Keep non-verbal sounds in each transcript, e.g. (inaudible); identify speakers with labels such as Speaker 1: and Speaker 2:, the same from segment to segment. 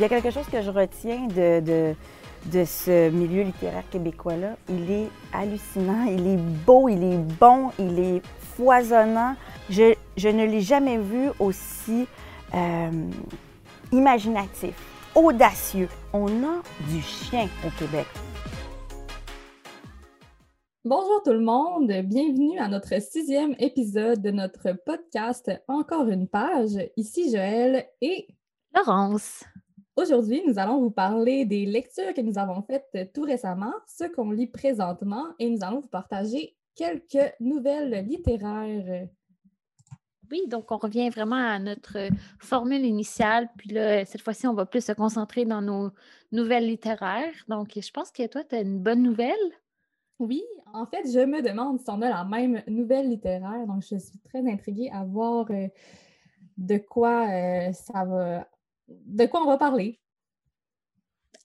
Speaker 1: Il y a quelque chose que je retiens de, de, de ce milieu littéraire québécois-là. Il est hallucinant, il est beau, il est bon, il est foisonnant. Je, je ne l'ai jamais vu aussi euh, imaginatif, audacieux. On a du chien au Québec.
Speaker 2: Bonjour tout le monde, bienvenue à notre sixième épisode de notre podcast Encore une page. Ici Joël et
Speaker 3: Laurence.
Speaker 2: Aujourd'hui, nous allons vous parler des lectures que nous avons faites tout récemment, ce qu'on lit présentement, et nous allons vous partager quelques nouvelles littéraires.
Speaker 3: Oui, donc on revient vraiment à notre formule initiale. Puis là, cette fois-ci, on va plus se concentrer dans nos nouvelles littéraires. Donc, je pense que toi, tu as une bonne nouvelle.
Speaker 2: Oui, en fait, je me demande si on a la même nouvelle littéraire. Donc, je suis très intriguée à voir euh, de quoi euh, ça va. De quoi on va parler?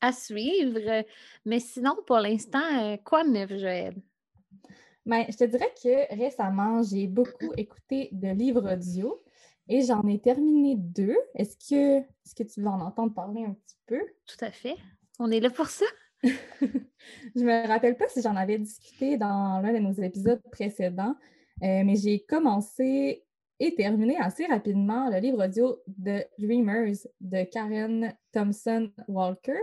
Speaker 3: À suivre. Mais sinon, pour l'instant, euh, quoi de neuf, Joël?
Speaker 2: Bien, je te dirais que récemment, j'ai beaucoup écouté de livres audio et j'en ai terminé deux. Est-ce que, est que tu veux en entendre parler un petit peu?
Speaker 3: Tout à fait. On est là pour ça. (laughs)
Speaker 2: je me rappelle pas si j'en avais discuté dans l'un de nos épisodes précédents, euh, mais j'ai commencé et terminé assez rapidement le livre audio de Dreamers de Karen Thompson Walker.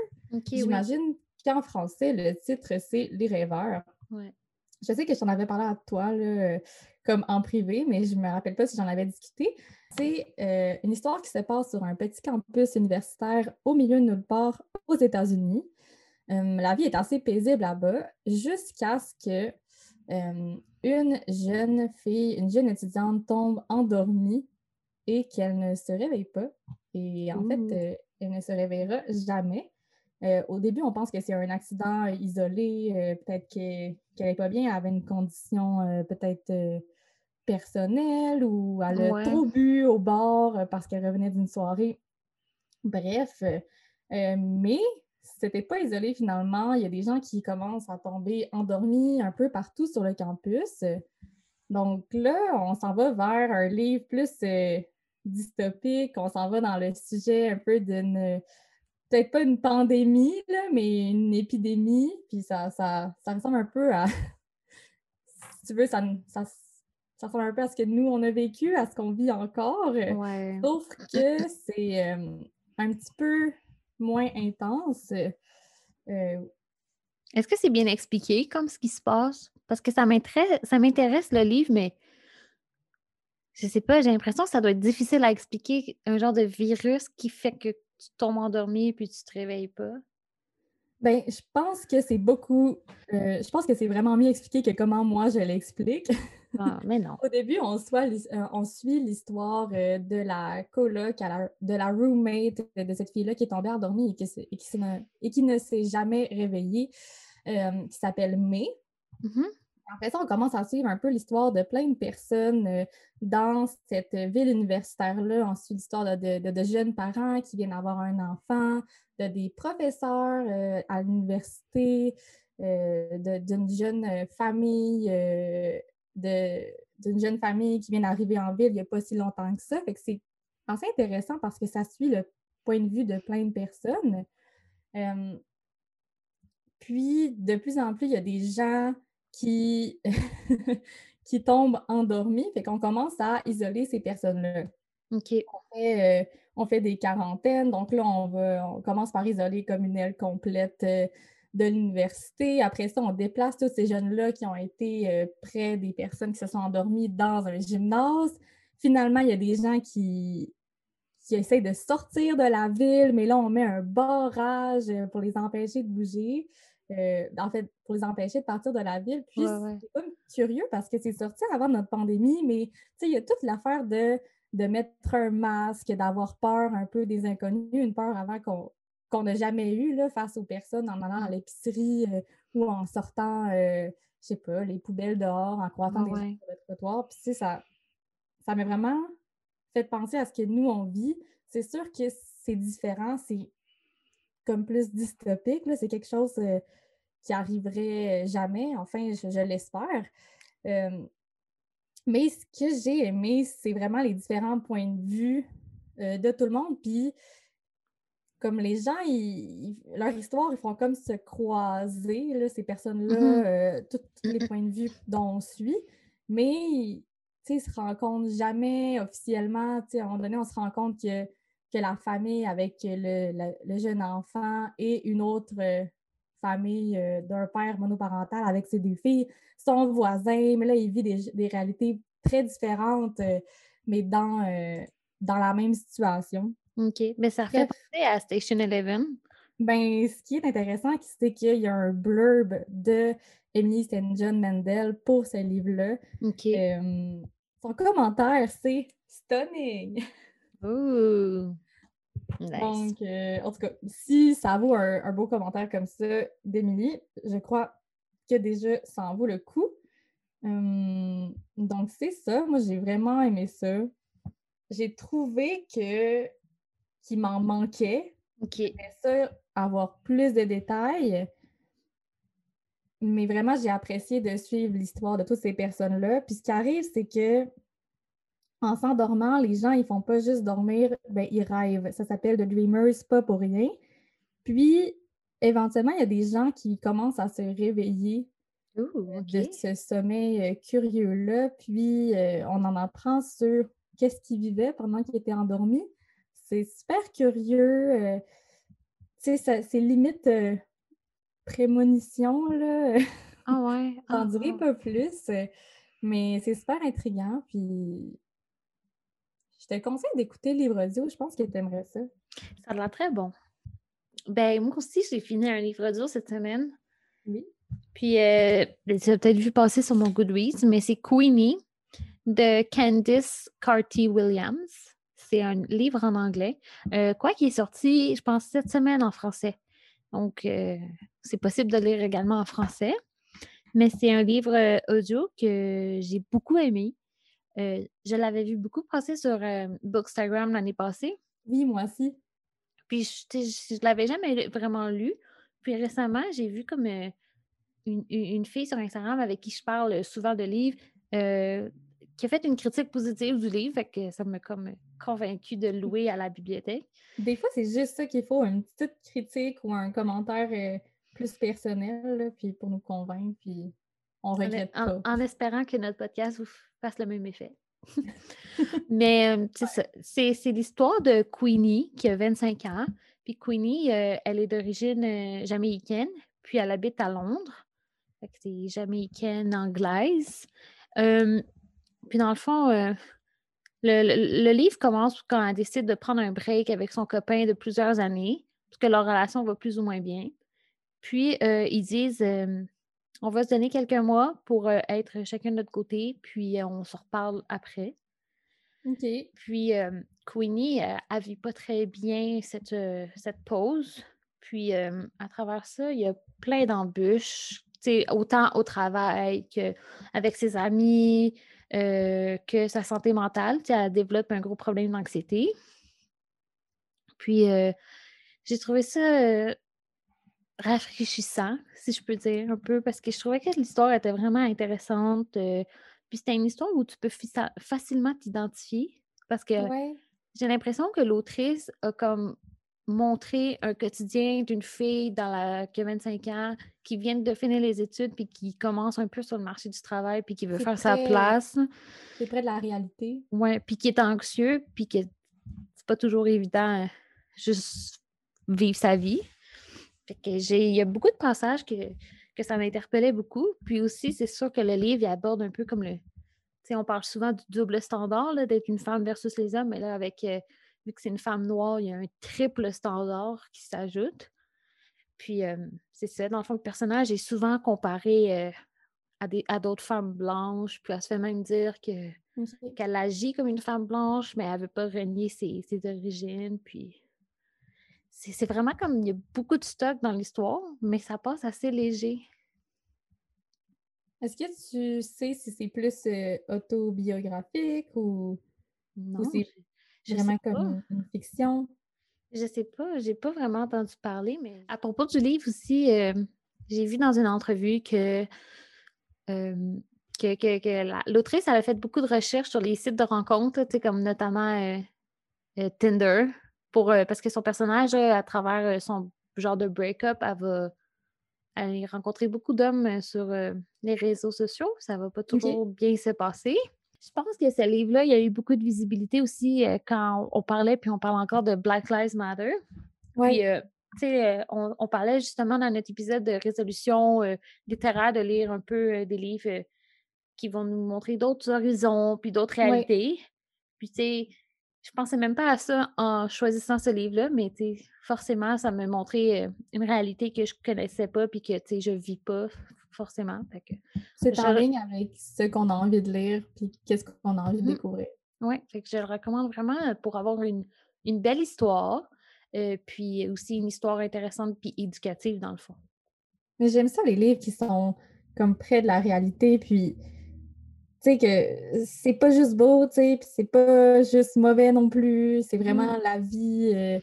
Speaker 2: J'imagine qu'en français, le titre, c'est Les rêveurs. Je sais que je t'en avais parlé à toi, comme en privé, mais je ne me rappelle pas si j'en avais discuté. C'est euh, une histoire qui se passe sur un petit campus universitaire au milieu de nulle part aux États-Unis la vie est assez paisible là-bas jusqu'à ce que une jeune fille, une jeune étudiante tombe endormie et qu'elle ne se réveille pas. Et en fait, euh, elle ne se réveillera jamais. Euh, au début, on pense que c'est un accident isolé, euh, peut-être qu'elle n'est pas bien, elle avait une condition peut-être personnelle ou elle a trop bu au bar parce qu'elle revenait d'une soirée. Bref, mais c'était pas isolé finalement. Il y a des gens qui commencent à tomber endormis un peu partout sur le campus. Donc là, on s'en va vers un livre plus euh, dystopique. On s'en va dans le sujet un peu d'une, peut-être pas une pandémie, mais une épidémie. Puis ça, ça, ressemble un peu à, (laughs) si tu veux, ça, ça, ressemble un peu à ce que nous, on a vécu, à ce qu'on vit encore. Sauf que c'est euh, un petit peu moins intense. Euh,
Speaker 3: Est-ce que c'est bien expliqué comme ce qui se passe? Parce que ça m'intéresse le livre, mais je sais pas, j'ai l'impression que ça doit être difficile à expliquer un genre de virus qui fait que tu tombes endormi puis tu te réveilles pas.
Speaker 2: Ben, je pense que c'est beaucoup. Euh, je pense que c'est vraiment mieux expliqué que comment moi je l'explique. (laughs)
Speaker 3: Ah, mais non.
Speaker 2: Au début, on, euh, on suit l'histoire euh, de la coloc, de la roommate de cette fille-là qui est tombée endormie et qui, et qui, ne s'est jamais réveillée, qui s'appelle May. Mm-hmm. En fait, on commence à suivre un peu l'histoire de plein de personnes dans cette ville universitaire-là. On suit l'histoire de, jeunes parents qui viennent avoir un enfant, de des professeurs à l'université, d'une jeune famille d'une jeune famille qui vient d'arriver en ville il n'y a pas si longtemps que ça. Fait que c'est assez intéressant parce que ça suit le point de vue de plein de personnes. Euh, puis, de plus en plus, il y a des gens qui, (laughs) qui tombent endormis. Fait qu'on commence à isoler ces personnes-là.
Speaker 3: OK.
Speaker 2: Euh, on fait, des quarantaines. Donc là, on, va, on commence par isoler comme une aile complète euh, de l'université. Après ça, on déplace tous ces jeunes-là qui ont été euh, près des personnes qui se sont endormies dans un gymnase. Finalement, il y a des gens qui, qui essayent de sortir de la ville, mais là, on met un barrage euh, pour les empêcher de bouger. Euh, en fait, pour les empêcher de partir de la ville. Puis c'est pas curieux parce que c'est sorti avant notre pandémie, mais il y a toute l'affaire de, de mettre un masque, d'avoir peur un peu des inconnus, une peur avant qu'on qu'on n'a jamais eu là, face aux personnes en allant à l'épicerie euh, ou en sortant, euh, je sais pas, les poubelles dehors, en croisant des gens sur le trottoir. Puis, ça, ça m'a vraiment fait penser à ce que nous, on vit. C'est sûr que c'est différent, c'est comme plus dystopique, c'est quelque chose euh, qui arriverait jamais, enfin, je, l'espère. mais ce que j'ai aimé, c'est vraiment les différents points de vue de tout le monde. Puis comme les gens, leur histoire, ils font comme se croiser, là, ces personnes-là,
Speaker 3: Mhm.
Speaker 2: euh, tous les points de vue dont on suit, mais ils se rencontrent jamais officiellement. À un moment donné, on se rend compte que, que la famille avec le, le- le jeune enfant et une autre euh, famille euh, d'un père monoparental avec ses deux filles sont voisins, mais là, ils vivent des, des réalités très différentes, mais dans, dans la même situation.
Speaker 3: OK. Mais ça fait penser à Station Eleven.
Speaker 2: Ben, ce qui est intéressant, c'est qu'il y a un blurb de Emily St. John Mandel pour ce livre-là.
Speaker 3: OK.
Speaker 2: Euh, son commentaire, c'est stunning. (laughs)
Speaker 3: Ooh. Nice.
Speaker 2: Donc, euh, en tout cas, si ça vaut un, un beau commentaire comme ça d'Emily, je crois que déjà, ça en vaut le coup. Hum, donc, c'est ça. Moi, j'ai vraiment aimé ça. J'ai trouvé que qu'il m'en manquait.
Speaker 3: OK.
Speaker 2: J'aimerais ça avoir plus de détails. Mais vraiment, j'ai apprécié de suivre l'histoire de toutes ces personnes-là. Puis ce qui arrive, c'est que en s'endormant, les gens, ils font pas juste dormir, ben, ils rêvent. Ça s'appelle The Dreamers, pas pour rien. Puis, éventuellement, il y a des gens qui commencent à se réveiller
Speaker 3: Ooh,
Speaker 2: de ce sommeil euh, curieux-là. Puis, euh, on en apprend sur qu'est-ce qu'ils vivaient pendant qu'ils étaient endormis. C'est super curieux. euh, tu sais, c'est limite euh, prémonition, là.
Speaker 3: Ah ouais. (laughs) Ah, ah.
Speaker 2: pas plus, mais c'est super intriguant. Puis, je te conseille d'écouter le livre audio. Je pense que tu aimerais ça.
Speaker 3: Ça a l'air très bon. Ben, moi aussi, j'ai fini un livre audio cette semaine.
Speaker 2: Oui.
Speaker 3: Puis, euh, ben, tu as peut-être vu passer sur mon Goodreads, mais c'est Queenie de Candice Carty Williams. C'est un livre en anglais. Euh, quoi qui est sorti, je pense, cette semaine en français. Donc, euh, c'est possible de lire également en français. Mais c'est un livre euh, audio que j'ai beaucoup aimé. Euh, je l'avais vu beaucoup passer sur Bookstagram l'année passée.
Speaker 2: Oui, moi aussi.
Speaker 3: Puis je, je l'avais jamais vraiment lu. Puis récemment, j'ai vu comme une, une- une fille sur Instagram avec qui je parle souvent de livres euh, qui a fait une critique positive du livre. Fait que ça m'a comme convaincue de le louer à la bibliothèque.
Speaker 2: Des fois, c'est juste ça qu'il faut, une petite critique ou un commentaire euh, plus personnel, là, puis pour nous convaincre, puis on regrette
Speaker 3: en-
Speaker 2: pas.
Speaker 3: en espérant que notre podcast vous fasse le même effet. (laughs) Mais euh, c'est. C'est l'histoire de Queenie qui a 25 ans. Puis Queenie, euh, elle est d'origine euh, jamaïcaine, puis elle habite à Londres. C'est jamaïcaine anglaise. Euh, puis dans le fond, euh, le, le- le livre commence quand elle décide de prendre un break avec son copain de plusieurs années, parce que leur relation va plus ou moins bien. Puis euh, ils disent euh, on va se donner quelques mois pour être chacun de notre côté, puis on se reparle après.
Speaker 2: OK.
Speaker 3: Puis Queenie, elle vit pas très bien cette, cette pause. Puis euh, à travers ça, il y a plein d'embûches, autant au travail qu'avec ses amis, euh, que sa santé mentale. Elle développe un gros problème d'anxiété. Puis euh, j'ai trouvé ça euh, rafraîchissant, si je peux dire un peu, parce que je trouvais que l'histoire était vraiment intéressante. puis c'était une histoire où tu peux facilement t'identifier parce que
Speaker 2: Ouais.
Speaker 3: j'ai l'impression que l'autrice a comme montré un quotidien d'une fille dans la, qui a 25 ans, qui vient de finir les études, puis qui commence un peu sur le marché du travail, puis qui veut faire sa place.
Speaker 2: C'est près de la réalité.
Speaker 3: Ouais, puis qui est anxieux, puis que c'est pas toujours évident euh, juste vivre sa vie. Fait que j'ai, il y a beaucoup de passages que, que ça m'interpellait beaucoup. Puis aussi, c'est sûr que le livre, il aborde un peu comme le. Tu sais, on parle souvent du double standard, là, d'être une femme versus les hommes, mais là, avec. euh, vu que c'est une femme noire, il y a un triple standard qui s'ajoute. Puis, euh, c'est ça. Dans le fond, le personnage est souvent comparé euh, à, des, à d'autres femmes blanches, puis elle se fait même dire que qu'elle agit comme une femme blanche, mais elle veut pas renier ses, ses origines. Puis c'est c'est vraiment comme il y a beaucoup de stock dans l'histoire, mais ça passe assez léger.
Speaker 2: Est-ce que tu sais si c'est plus euh, autobiographique ou
Speaker 3: Non,
Speaker 2: c'est vraiment
Speaker 3: sais pas.
Speaker 2: comme une fiction?
Speaker 3: Je sais pas, j'ai pas vraiment entendu parler, mais à propos du livre aussi, euh, j'ai vu dans une entrevue que, euh, que, que- que la- l'autrice elle a fait beaucoup de recherches sur les sites de rencontres, comme notamment euh, Tinder. pour, parce que son personnage, à travers son genre de break-up, elle va aller rencontrer beaucoup d'hommes sur les réseaux sociaux. Ça va pas toujours bien se passer. Je pense que ce livre-là, il y a eu beaucoup de visibilité aussi quand on parlait, puis on parle encore de Black Lives Matter. Oui. on, on, parlait justement dans notre épisode de résolution littéraire de lire un peu des livres qui vont nous montrer d'autres horizons, puis d'autres réalités. Puis, tu sais, je pensais même pas à ça en choisissant ce livre-là, mais forcément, ça m'a montré une réalité que je connaissais pas puis que je vis pas forcément.
Speaker 2: C'est en ligne avec ce qu'on a envie de lire puis qu'est-ce qu'on a envie de mmh. découvrir.
Speaker 3: Oui, fait que je le recommande vraiment pour avoir une, belle histoire, puis aussi une histoire intéressante puis éducative dans le fond.
Speaker 2: Mais j'aime ça les livres qui sont comme près de la réalité puis tu sais, que c'est pas juste beau, tu sais, puis c'est pas juste mauvais non plus, c'est vraiment la vie euh,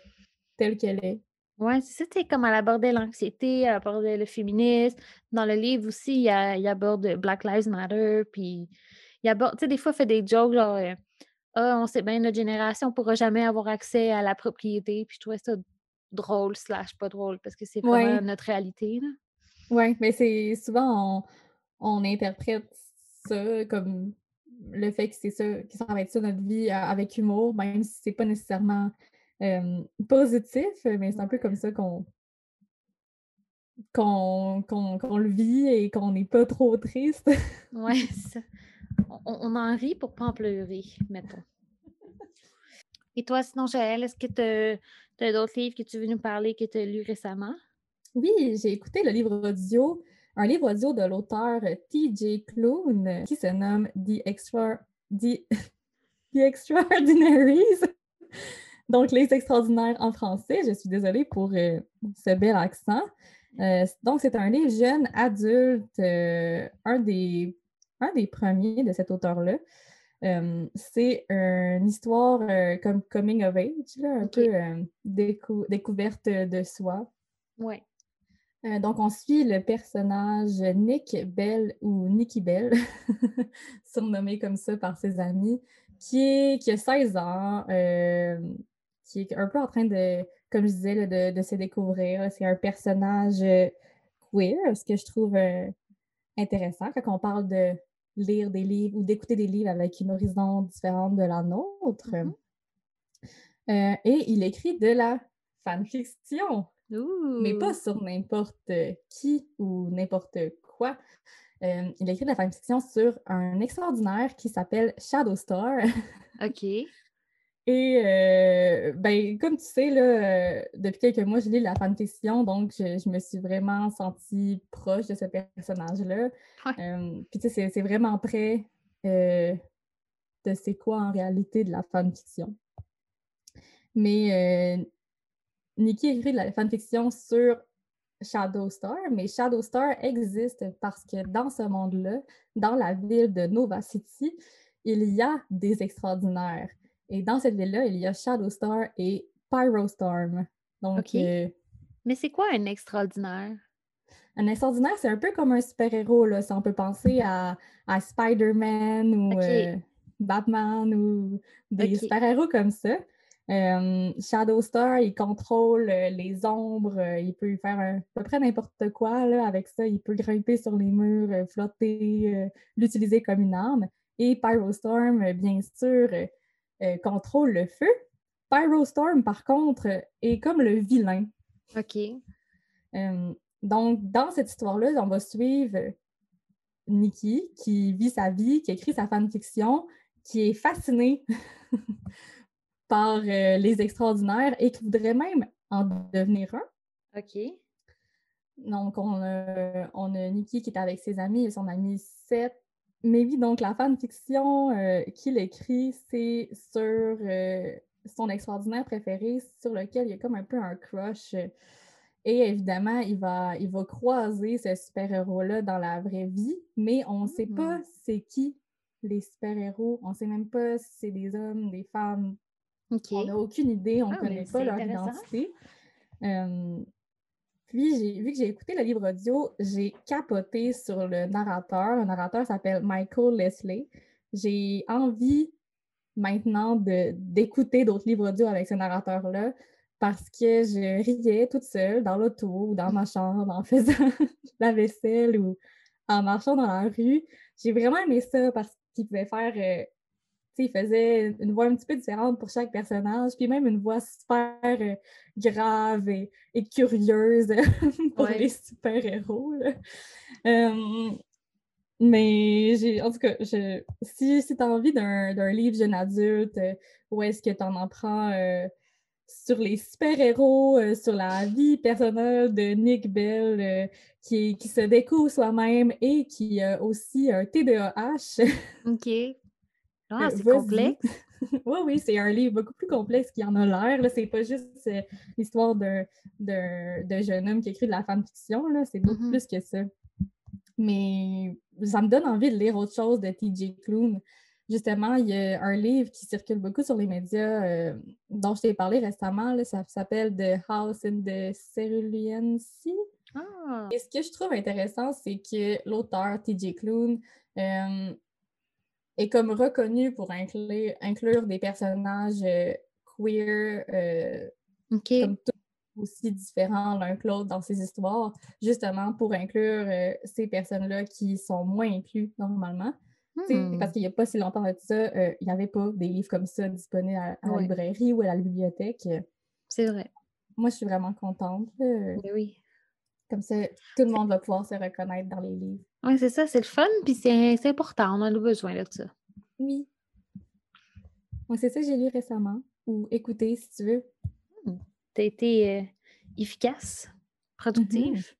Speaker 2: telle qu'elle est.
Speaker 3: Oui, c'est ça, tu sais, comme elle abordait l'anxiété, elle abordait le féminisme. Dans le livre aussi, il, y a, il aborde Black Lives Matter, puis il aborde, tu sais, des fois, il fait des jokes genre, euh, ah, on sait bien, notre génération ne pourra jamais avoir accès à la propriété, puis je trouvais ça drôle, slash pas drôle, parce que c'est vraiment notre réalité,
Speaker 2: Oui, mais c'est souvent, on, on interprète ça, comme le fait que c'est ça, que ça va être ça notre vie avec humour, même si c'est pas nécessairement positif, mais c'est un peu comme ça qu'on qu'on le vit et qu'on n'est pas trop triste.
Speaker 3: oui, ça. On, en rit pour pas en pleurer, mettons. Et toi, sinon, Jaël, est-ce que tu as, d'autres livres que tu veux nous parler que tu as lus récemment?
Speaker 2: Oui, j'ai écouté le livre audio un livre audio de l'auteur T.J. Klune qui se nomme The, Extra... The... (laughs) Extraordinaries. Donc, Les Extraordinaires en français. Je suis désolée pour euh, ce bel accent. Euh, donc, c'est un livre jeune, adulte, euh, un, des, un des premiers de cet auteur-là. c'est une histoire comme coming of age, un peu découverte de soi.
Speaker 3: Oui.
Speaker 2: Euh, donc, on suit le personnage Nick Bell ou Nicky Bell, (laughs) surnommé comme ça par ses amis, qui, est, qui a 16 ans, euh, qui est un peu en train de, comme je disais, de, se découvrir. C'est un personnage euh, queer, ce que je trouve intéressant quand on parle de lire des livres ou d'écouter des livres avec une horizon différente de la nôtre. Mm-hmm. et il écrit de la fanfiction mais pas sur n'importe qui ou n'importe quoi. Euh, il écrit de la fanfiction sur un extraordinaire qui s'appelle Shadow Star. (laughs)
Speaker 3: OK.
Speaker 2: Et euh, ben, comme tu sais, là, euh, depuis quelques mois, je lis la fanfiction, donc je, me suis vraiment sentie proche de ce personnage-là. puis tu sais, c'est vraiment près de c'est quoi en réalité de la fanfiction. Mais Nikki écrit de la fanfiction sur Shadow Star, mais Shadow Star existe parce que dans ce monde-là, dans la ville de Nova City, il y a des extraordinaires. Et dans cette ville-là, il y a Shadow Star et Pyrostorm. Donc, euh,
Speaker 3: mais c'est quoi un extraordinaire?
Speaker 2: Un extraordinaire, c'est un peu comme un super-héros. Là. Si on peut penser à, Spider-Man ou euh, Batman ou des super-héros comme ça. Euh, Shadow Star, il contrôle euh, les ombres, il peut faire à peu près n'importe quoi là, avec ça. Il peut grimper sur les murs, flotter, l'utiliser comme une arme. Et Pyrostorm, bien sûr, contrôle le feu. Pyrostorm, par contre, est comme le vilain.
Speaker 3: OK.
Speaker 2: donc, dans cette histoire-là, on va suivre Nikki, qui vit sa vie, qui écrit sa fanfiction, qui est fascinée (laughs) par euh, les extraordinaires et qui voudrait même en devenir un.
Speaker 3: OK.
Speaker 2: Donc, on a, on a Nikki qui est avec ses amis et son ami Seth. Mais oui, donc la fanfiction euh, qu'il écrit, c'est sur euh, son extraordinaire préféré, sur lequel il y a comme un peu un crush. Et évidemment, il va, il va croiser ce super-héros-là dans la vraie vie, mais on ne sait pas hmm. c'est qui les super-héros. On ne sait même pas si c'est des hommes, des femmes, on n'a aucune idée, on ne ah, connaît pas leur identité. Puis, vu que j'ai écouté le livre audio, j'ai capoté sur le narrateur. Le narrateur s'appelle Michael Leslie. J'ai envie maintenant d'écouter d'autres livres audio avec ce narrateur-là parce que je riais toute seule dans l'auto ou dans ma chambre en faisant (laughs) la vaisselle ou en marchant dans la rue. J'ai vraiment aimé ça parce qu'il pouvait faire. Euh, il faisait une voix un petit peu différente pour chaque personnage, puis même une voix super euh, grave et, curieuse (laughs) pour les super-héros. mais j'ai, en tout cas, je, si, si tu as envie d'un livre jeune adulte, euh, où est-ce que tu en, en prends sur les super-héros, euh, sur la vie personnelle de Nick Bell, euh, qui, qui, se découvre soi-même et qui a aussi un TDAH. (laughs)
Speaker 3: OK. Ah, c'est complexe. (laughs)
Speaker 2: oui, oui, c'est un livre beaucoup plus complexe qu'il en a l'air. C'est pas juste euh, l'histoire d'un jeune homme qui écrit de la fanfiction, c'est beaucoup mm-hmm. plus que ça. Mais ça me donne envie de lire autre chose de TJ Klune. Justement, il y a un livre qui circule beaucoup sur les médias euh, dont je t'ai parlé récemment. ça s'appelle The House in the Cerulean Sea. Ah. Et ce que je trouve intéressant, c'est que l'auteur, T.J. Klune, euh, est comme reconnu pour inclure, des personnages euh, queer, comme aussi différents l'un que l'autre dans ses histoires, justement pour inclure ces personnes-là qui sont moins inclus normalement. Hmm. Parce qu'il n'y a pas si longtemps de ça, euh, il n'y avait pas des livres comme ça disponibles à, la librairie ou à la bibliothèque.
Speaker 3: C'est vrai.
Speaker 2: Moi, je suis vraiment contente.
Speaker 3: oui.
Speaker 2: Comme ça, tout le monde va pouvoir se reconnaître dans les livres.
Speaker 3: Oui, c'est ça, c'est le fun, puis c'est important, on a besoin de ça.
Speaker 2: Oui. Moi, c'est ça que j'ai lu récemment, ou écouté, si tu veux.
Speaker 3: Hmm. Tu as été euh, efficace, productive. Mm-hmm.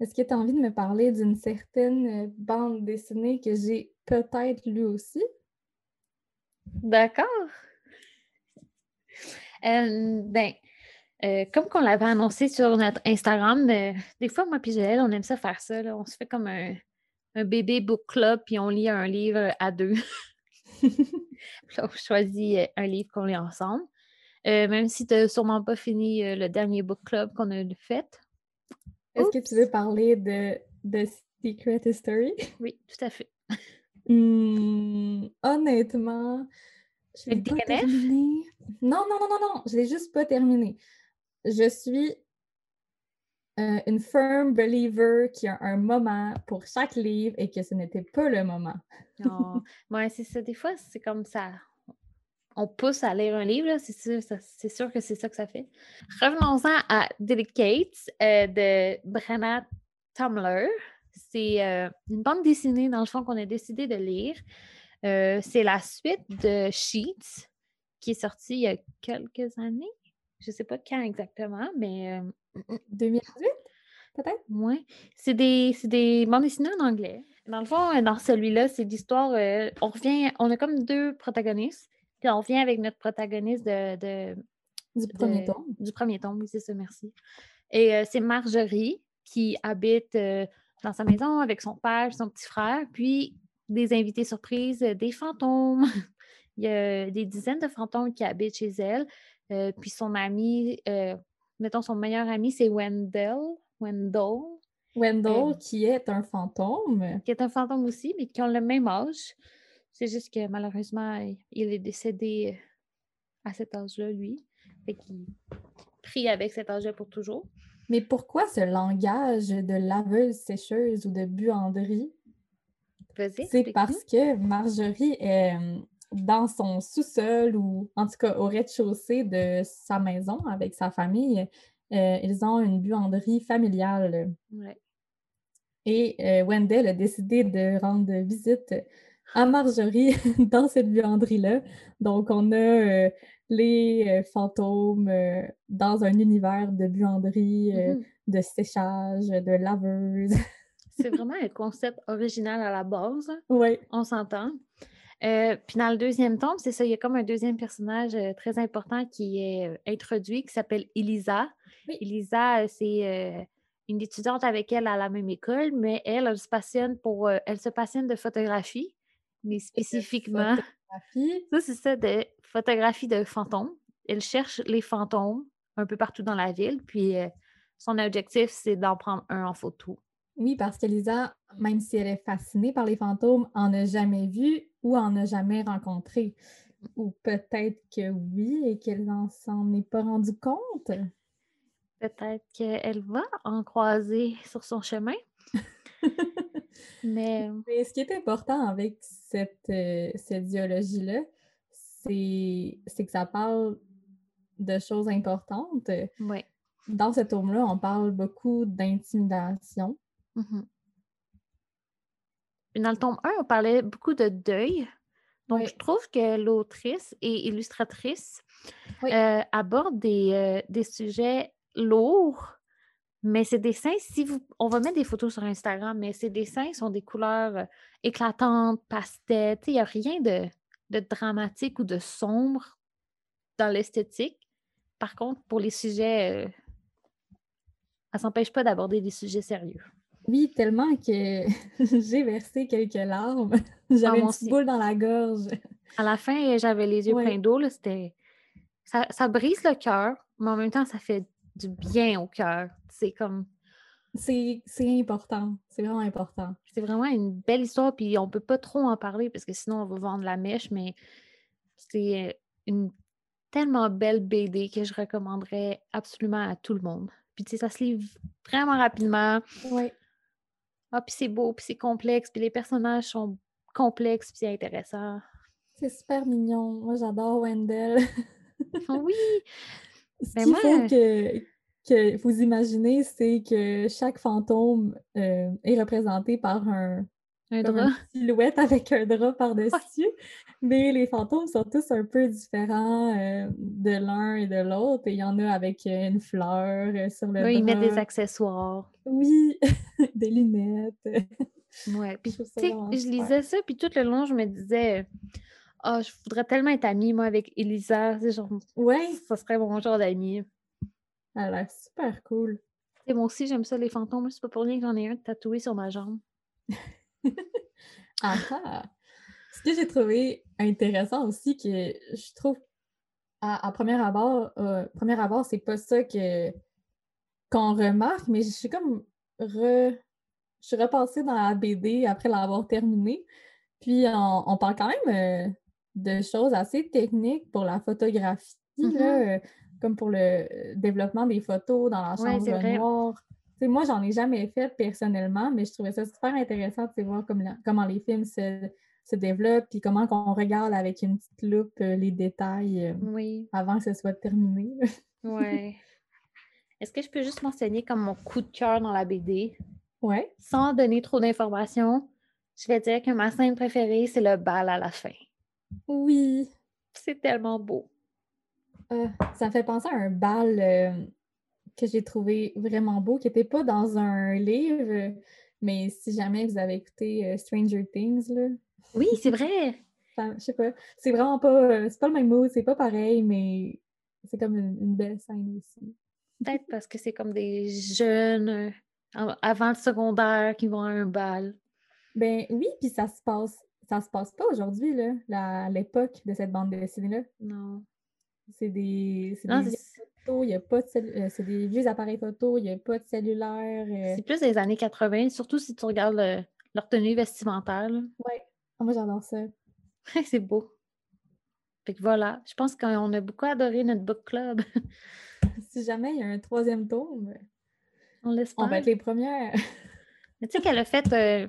Speaker 2: Est-ce que tu as envie de me parler d'une certaine euh, bande dessinée que j'ai peut-être lue aussi?
Speaker 3: D'accord. Euh, ben, euh, comme qu'on l'avait annoncé sur notre Instagram, des fois, moi et on aime ça faire ça. On se fait comme un, bébé book club, puis on lit un livre à deux. (laughs) on choisit un livre qu'on lit ensemble. même si tu n'as sûrement pas fini le dernier book club qu'on a fait,
Speaker 2: est-ce que tu veux parler de The Secret History? (laughs)
Speaker 3: Oui, tout à fait.
Speaker 2: Hmm, honnêtement, je l'ai pas terminé. Non, non, non, non, non, je l'ai juste pas terminé. Je suis euh, une firm believer qu'il y a un moment pour chaque livre et que ce n'était pas le moment. (laughs)
Speaker 3: non, ouais, c'est ça. Des fois, c'est comme ça on pousse à lire un livre, c'est sûr, que c'est ça que ça fait. Revenons-en à Delicates euh, de Brenna Tumler. C'est euh, une bande dessinée, dans le fond, qu'on a décidé de lire. C'est la suite de Sheets, qui est sortie il y a quelques années. Je ne sais pas quand exactement, mais.
Speaker 2: 2018, peut-être?
Speaker 3: Oui. C'est des, des bandes dessinées en anglais. Dans le fond, dans celui-là, c'est l'histoire. on revient, on a comme deux protagonistes puis on vient avec notre protagoniste de,
Speaker 2: du premier tome.
Speaker 3: Du premier tome, oui, c'est ça, merci. Et euh, c'est Marjorie qui habite euh, dans sa maison avec son père, son petit frère, puis des invités surprises, euh, des fantômes. (laughs) Il y a des dizaines de fantômes qui habitent chez elle. Puis son ami, mettons son meilleur ami, c'est Wendell. Wendell.
Speaker 2: Wendell, qui est un fantôme.
Speaker 3: Qui est un fantôme aussi, mais qui ont le même âge. C'est juste que malheureusement, il est décédé euh, à cet âge-là, lui. Fait qu'il prie avec cet âge-là pour toujours.
Speaker 2: Mais pourquoi ce langage de laveuse, sécheuse ou de buanderie? C'est parce que Marjorie est euh, dans son sous-sol ou en tout cas au rez-de-chaussée de sa maison avec sa famille. Euh, ils ont une buanderie familiale. Et Wendell a décidé de rendre visite à Marjorie (laughs) dans cette buanderie-là. Donc, on a euh, les euh, fantômes euh, dans un univers de buanderie, mm-hmm. de séchage, de laveuse.
Speaker 3: C'est vraiment un concept original à la base. (laughs)
Speaker 2: Oui.
Speaker 3: On s'entend. Puis dans le deuxième tome, c'est ça, il y a comme un deuxième personnage très important qui est introduit, qui s'appelle Elisa. Elisa, c'est une étudiante avec elle à la même école, mais elle, elle se passionne pour, elle se passionne de photographie mais spécifiquement. (laughs) Ça, c'est ça, de photographie de fantômes. Elle cherche les fantômes un peu partout dans la ville, puis euh, son objectif, c'est d'en prendre un en photo.
Speaker 2: Oui, parce qu'Elisa, même si elle est fascinée par les fantômes, en a jamais vu ou en a jamais rencontré. Ou peut-être que oui et qu'elle n'en s'en est pas rendue compte.
Speaker 3: Peut-être qu'elle va en croiser sur son chemin. (laughs) Mais...
Speaker 2: Mais ce qui est important avec cette, euh, cette biologie-là, c'est que ça parle de choses importantes.
Speaker 3: Oui.
Speaker 2: Dans ce tome-là, on parle beaucoup d'intimidation.
Speaker 3: Mhm. Dans le tome 1, on parlait beaucoup de deuil. Donc, je trouve que l'autrice et illustratrice euh, aborde des, euh, des, sujets lourds, mais ces dessins, si vous, on va mettre des photos sur Instagram, mais ces dessins sont des couleurs euh, éclatantes, pastel. Il n'y a rien de, de, dramatique ou de sombre dans l'esthétique. Par contre, pour les sujets, elle ne s'empêche pas d'aborder des sujets sérieux.
Speaker 2: Oui, tellement que (laughs) j'ai versé quelques larmes. (laughs) J'avais ah, une petite boule dans la gorge.
Speaker 3: À la fin, j'avais les yeux pleins d'eau. C'était... Ça, ça, brise le cœur, mais en même temps, ça fait du bien au cœur. C'est comme...
Speaker 2: C'est important. C'est vraiment important.
Speaker 3: C'est vraiment une belle histoire, puis on peut pas trop en parler parce que sinon, on va vendre la mèche, mais c'est une tellement belle BD que je recommanderais absolument à tout le monde. Puis, tu sais, ça se livre vraiment rapidement.
Speaker 2: Oui.
Speaker 3: Ah, puis c'est beau, puis c'est complexe, puis les personnages sont complexes, puis intéressants.
Speaker 2: C'est super mignon. Moi, j'adore Wendell.
Speaker 3: oui! (laughs)
Speaker 2: Ce ben, qu'il faut que, que vous imaginez, c'est que chaque fantôme euh, est représenté par un,
Speaker 3: un drap.
Speaker 2: Une silhouette (laughs) avec un drap par-dessus. Mais les fantômes sont tous un peu différents euh, de l'un et de l'autre. il y en a avec euh, une fleur euh, sur le
Speaker 3: oui, ils mettent des accessoires.
Speaker 2: Oui, (laughs) des lunettes.
Speaker 3: Ouais, puis je lisais ça, puis tout le long, je me disais... oh, je voudrais tellement être amie, moi, avec Elisa. Genre,
Speaker 2: ouais.
Speaker 3: Ça serait mon genre d'amie.
Speaker 2: Elle a l'air super cool.
Speaker 3: Et moi aussi, j'aime ça, les fantômes. C'est pas pour rien que j'en ai un tatoué sur ma jambe. (laughs)
Speaker 2: ah, ah. Ce que j'ai trouvé intéressant aussi, que je trouve à, à premier abord, euh, premier abord, c'est pas ça que qu'on remarque, mais je suis comme re... je suis repassée dans la BD après l'avoir terminée. Puis on, parle quand même euh, de choses assez techniques pour la photographie, mm-hmm. euh, comme pour le développement des photos dans la chambre noire moi, j'en ai jamais fait personnellement, mais je trouvais ça super intéressant de voir comment les films se, développent puis comment on regarde avec une petite loupe euh, les détails
Speaker 3: euh,
Speaker 2: avant que ce soit terminé. (laughs)
Speaker 3: oui. Est-ce que je peux juste mentionner comme mon coup de cœur dans la BD?
Speaker 2: Oui.
Speaker 3: Sans donner trop d'informations, je vais dire que ma scène préférée, c'est le bal à la fin.
Speaker 2: Oui.
Speaker 3: C'est tellement beau.
Speaker 2: Euh, ça me fait penser à un bal que j'ai trouvé vraiment beau, qui n'était pas dans un livre, mais si jamais vous avez écouté euh, Stranger Things, là.
Speaker 3: Oui, c'est vrai! (laughs)
Speaker 2: Je sais pas. C'est vraiment pas. Euh, c'est pas le même mot, c'est pas pareil, mais c'est comme une, belle scène aussi.
Speaker 3: Peut-être parce que c'est comme des jeunes euh, avant le secondaire qui vont à un bal.
Speaker 2: Ben oui, puis ça se passe. Ça se passe pas aujourd'hui, là, l'époque de cette bande dessinée-là.
Speaker 3: Non.
Speaker 2: C'est des, des il a pas de euh, c'est des vieux appareils photo, il n'y a pas de cellulaire. Euh.
Speaker 3: C'est plus des années 80, surtout si tu regardes leur tenue vestimentaire.
Speaker 2: Oui, ah, moi j'adore ça. (laughs)
Speaker 3: c'est beau. Fait que voilà, je pense qu'on a beaucoup adoré notre book club. (laughs)
Speaker 2: si jamais il y a un troisième tome,
Speaker 3: on
Speaker 2: On va être les premières. (laughs)
Speaker 3: tu sais qu'elle a fait euh,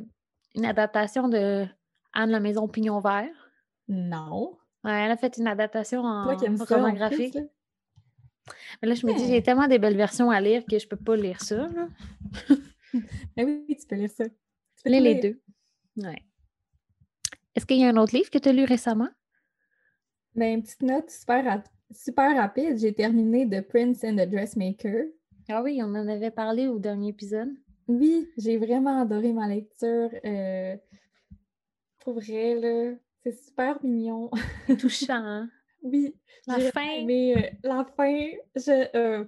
Speaker 3: une adaptation de Anne la maison pignon vert?
Speaker 2: Non.
Speaker 3: Ouais, elle a fait une adaptation en roman graphique. Mais là, je me dis,
Speaker 2: j'ai
Speaker 3: tellement des belles versions à lire que je peux pas lire ça.
Speaker 2: Mais (laughs) oui, tu peux lire ça.
Speaker 3: Tu lire les deux. Ouais. Est-ce qu'il y a un autre livre que tu as lu récemment?
Speaker 2: Ben, une petite note super, super rapide. J'ai terminé The Prince and the Dressmaker.
Speaker 3: Ah oui, on en avait parlé au dernier épisode.
Speaker 2: Oui, j'ai vraiment adoré ma lecture. Euh, pour vrai, là, c'est super mignon. (laughs)
Speaker 3: Touchant, hein?
Speaker 2: Oui.
Speaker 3: La fin.
Speaker 2: Mais euh, la fin, je. Euh,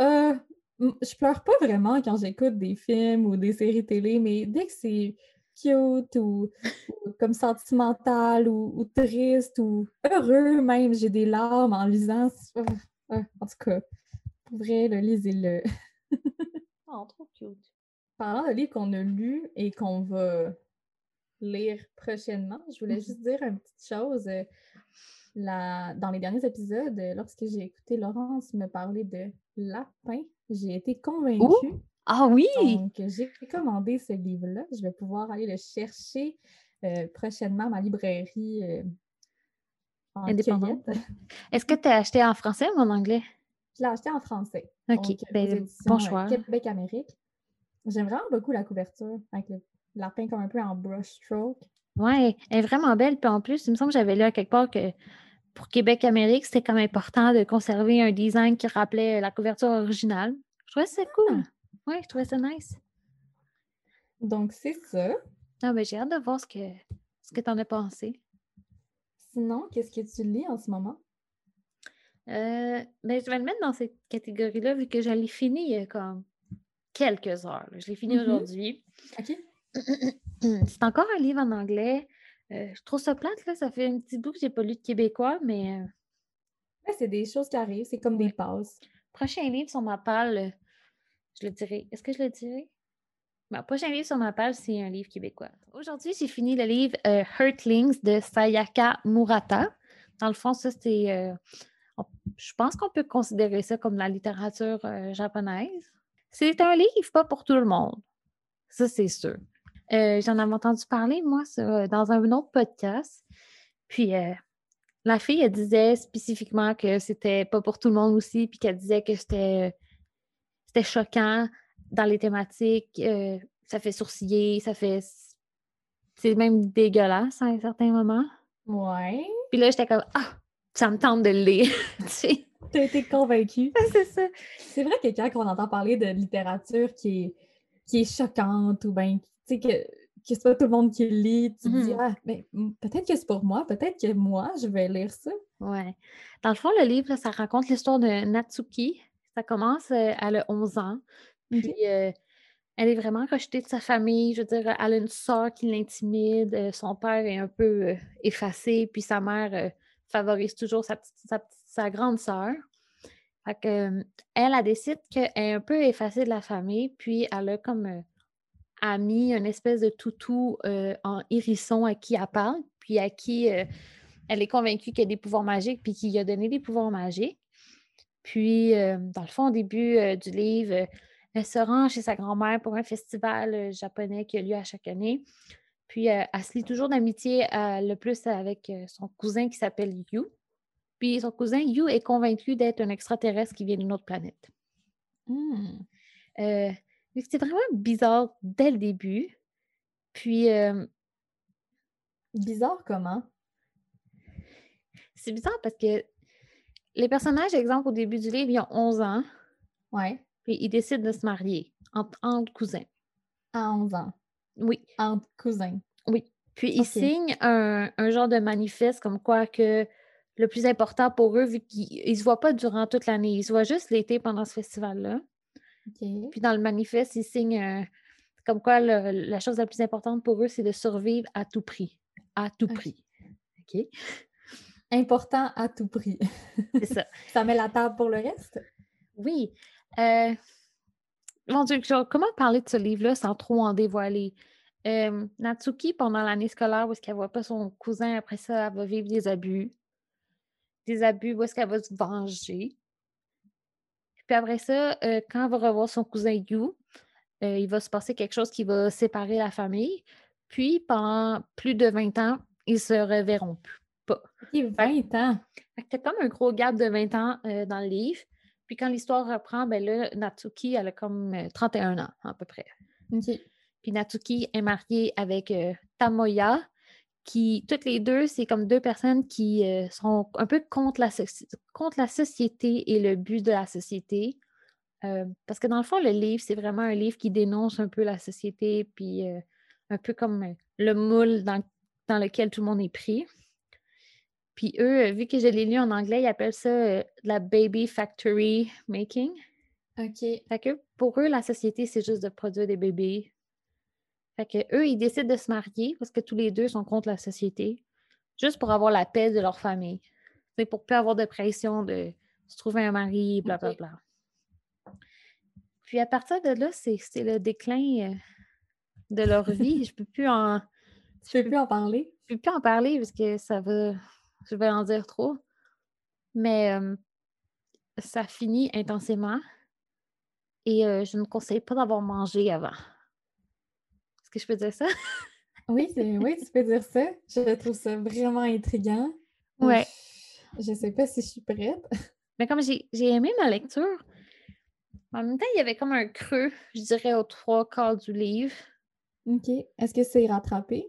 Speaker 2: euh, je pleure pas vraiment quand j'écoute des films ou des séries télé, mais dès que c'est cute ou, comme sentimental ou, triste ou heureux même, j'ai des larmes en lisant. en tout cas, pour vrai, lisez-le.
Speaker 3: oh, trop cute.
Speaker 2: parlant de livres qu'on a lus et qu'on va lire prochainement, je voulais juste dire une petite chose. La- Dans les derniers épisodes, euh, lorsque j'ai écouté Laurence me parler de lapin, j'ai été convaincue.
Speaker 3: Ah oui!
Speaker 2: Donc, j'ai commandé ce livre-là. Je vais pouvoir aller le chercher euh, prochainement à ma librairie euh, en
Speaker 3: Indépendante.
Speaker 2: cueillette. (laughs)
Speaker 3: Est-ce que tu as acheté en français ou en anglais?
Speaker 2: Je l'ai acheté en français.
Speaker 3: OK,
Speaker 2: Donc,
Speaker 3: ben, bon choix.
Speaker 2: Québec-Amérique. J'aime vraiment beaucoup la couverture avec le lapin comme un peu en brush stroke.
Speaker 3: Ouais, elle est vraiment belle. Puis en plus, il me semble que j'avais lu à quelque part que pour Québec-Amérique, c'était comme important de conserver un design qui rappelait la couverture originale. Je trouvais ça cool. Ouais, je trouvais ça nice.
Speaker 2: Donc, c'est ça.
Speaker 3: Ah, ben, j'ai hâte de voir ce que, ce que tu en as pensé.
Speaker 2: Sinon, qu'est-ce que tu lis en ce moment?
Speaker 3: Euh, ben, je vais le mettre dans cette catégorie-là vu que je l'ai fini il y a comme quelques heures. Je l'ai fini
Speaker 2: Mhm.
Speaker 3: aujourd'hui.
Speaker 2: OK. (clears throat)
Speaker 3: C'est encore un livre en anglais. Euh, je trouve ça plate, là. Ça fait un petit bout que j'ai pas lu de québécois, mais euh,
Speaker 2: Ouais, c'est des choses qui arrivent. C'est comme des passes.
Speaker 3: prochain livre sur ma pile, euh, je le dirai. Est-ce que je le dirai? Mon prochain livre sur ma page, c'est un livre québécois. Aujourd'hui, j'ai fini le livre euh, Hurtlings de Sayaka Murata. Dans le fond, ça, c'est. euh, on- je pense qu'on peut considérer ça comme la littérature euh, japonaise. C'est un livre pas pour tout le monde. Ça, c'est sûr. Euh, J'en avais entendu parler, moi, ça, dans un autre podcast. Puis, euh, la fille, elle disait spécifiquement que c'était pas pour tout le monde aussi, puis qu'elle disait que c'était choquant dans les thématiques. euh, ça fait sourciller, ça fait. C'est même dégueulasse à un certain moment.
Speaker 2: Ouais.
Speaker 3: Puis là, j'étais comme Ah, ça me tente de le lire. (laughs)
Speaker 2: T'as été convaincue. (laughs)
Speaker 3: c'est ça.
Speaker 2: C'est vrai que quand on entend parler de littérature qui est, qui est choquante ou bien, sais, que, que c'est pas tout le monde qui lit, tu te dis,
Speaker 3: Mhm.
Speaker 2: ah, mais mm, peut-être que c'est pour moi, peut-être que moi, je vais lire ça.
Speaker 3: Ouais. Dans le fond, le livre, ça raconte l'histoire de Natsuki. Ça commence, euh, elle a 11 ans. Puis, euh, elle est vraiment rejetée de sa famille. Je veux dire, elle a une sœur qui l'intimide. euh, son père est un peu effacé. Puis sa mère favorise toujours sa, petite- sa, petite- sa grande sœur. Fait que, elle, elle décide qu'elle est un peu effacée de la famille. Puis elle a comme euh, ami une espèce de toutou euh, en hérisson à qui elle parle. Puis à qui euh, elle est convaincue qu'il y a des pouvoirs magiques. Puis qui lui a donné des pouvoirs magiques. Puis, euh, dans le fond, au début du livre, elle se rend chez sa grand-mère pour un festival japonais qui a lieu à chaque année. Puis, elle se lie toujours d'amitié le plus avec son cousin qui s'appelle Yu. Puis, son cousin Yu est convaincu d'être un extraterrestre qui vient d'une autre planète.
Speaker 2: Hmm.
Speaker 3: C'est vraiment bizarre dès le début. Puis, euh,
Speaker 2: Bizarre comment?
Speaker 3: c'est bizarre parce que les personnages, exemple, au début du livre, ils ont 11 ans,
Speaker 2: Ouais.
Speaker 3: puis ils décident de se marier entre, entre cousins.
Speaker 2: À 11 ans.
Speaker 3: Oui.
Speaker 2: Entre cousins.
Speaker 3: Puis ils signent un, un genre de manifeste comme quoi que le plus important pour eux, vu qu'ils ne se voient pas durant toute l'année, ils se voient juste l'été pendant ce festival-là. Puis dans le manifeste, ils signent comme quoi le- la chose la plus importante pour eux, c'est de survivre à tout prix. À tout prix. OK?
Speaker 2: Important à tout prix.
Speaker 3: C'est ça. (laughs)
Speaker 2: ça met la table pour le reste?
Speaker 3: Oui. Euh, Mon Dieu, genre, comment parler de ce livre-là sans trop en dévoiler? Euh, Natsuki, pendant l'année scolaire, où est-ce qu'elle voit pas son cousin, après ça, elle va vivre des abus. Des abus où est-ce qu'elle va se venger. Puis après ça, euh, quand elle va revoir son cousin Yu, euh, il va se passer quelque chose qui va séparer la famille. Puis, pendant plus de 20 ans, ils se reverront plus. Pas.
Speaker 2: OK, 20 ans.
Speaker 3: Fait comme un gros gap de 20 ans euh, dans le livre. Puis quand l'histoire reprend, ben là, Natsuki, elle a comme euh, 31 ans à peu près. Puis Natsuki est mariée avec Tamoya, qui, toutes les deux, c'est comme deux personnes qui euh, sont un peu contre la, contre la société et le but de la société. Euh, parce que dans le fond, le livre, c'est vraiment un livre qui dénonce un peu la société, puis euh, un peu comme le moule dans, dans lequel tout le monde est pris. Puis eux, vu que je l'ai lu en anglais, ils appellent ça la baby factory making.
Speaker 2: OK.
Speaker 3: Fait que pour eux, la société, c'est juste de produire des bébés. Fait que eux, ils décident de se marier parce que tous les deux sont contre la société, juste pour avoir la paix de leur famille. C'est pour pas avoir de pression de se trouver un mari, blablabla. Puis à partir de là, c'est le déclin euh, de leur vie. (laughs) je peux plus en.
Speaker 2: Je peux plus en parler?
Speaker 3: Je peux plus en parler parce que ça va. Je vais en dire trop. Mais euh, ça finit intensément. Et euh, je ne conseille pas d'avoir mangé avant. Est-ce que je peux dire ça? (laughs)
Speaker 2: oui, oui, tu peux dire ça. Je trouve ça vraiment intriguant.
Speaker 3: Ouais.
Speaker 2: Je ne sais pas si je suis prête. (laughs)
Speaker 3: Mais comme j'ai aimé ma lecture, en même temps, il y avait comme un creux, je dirais, aux trois quarts du livre.
Speaker 2: OK. Est-ce que c'est rattrapé?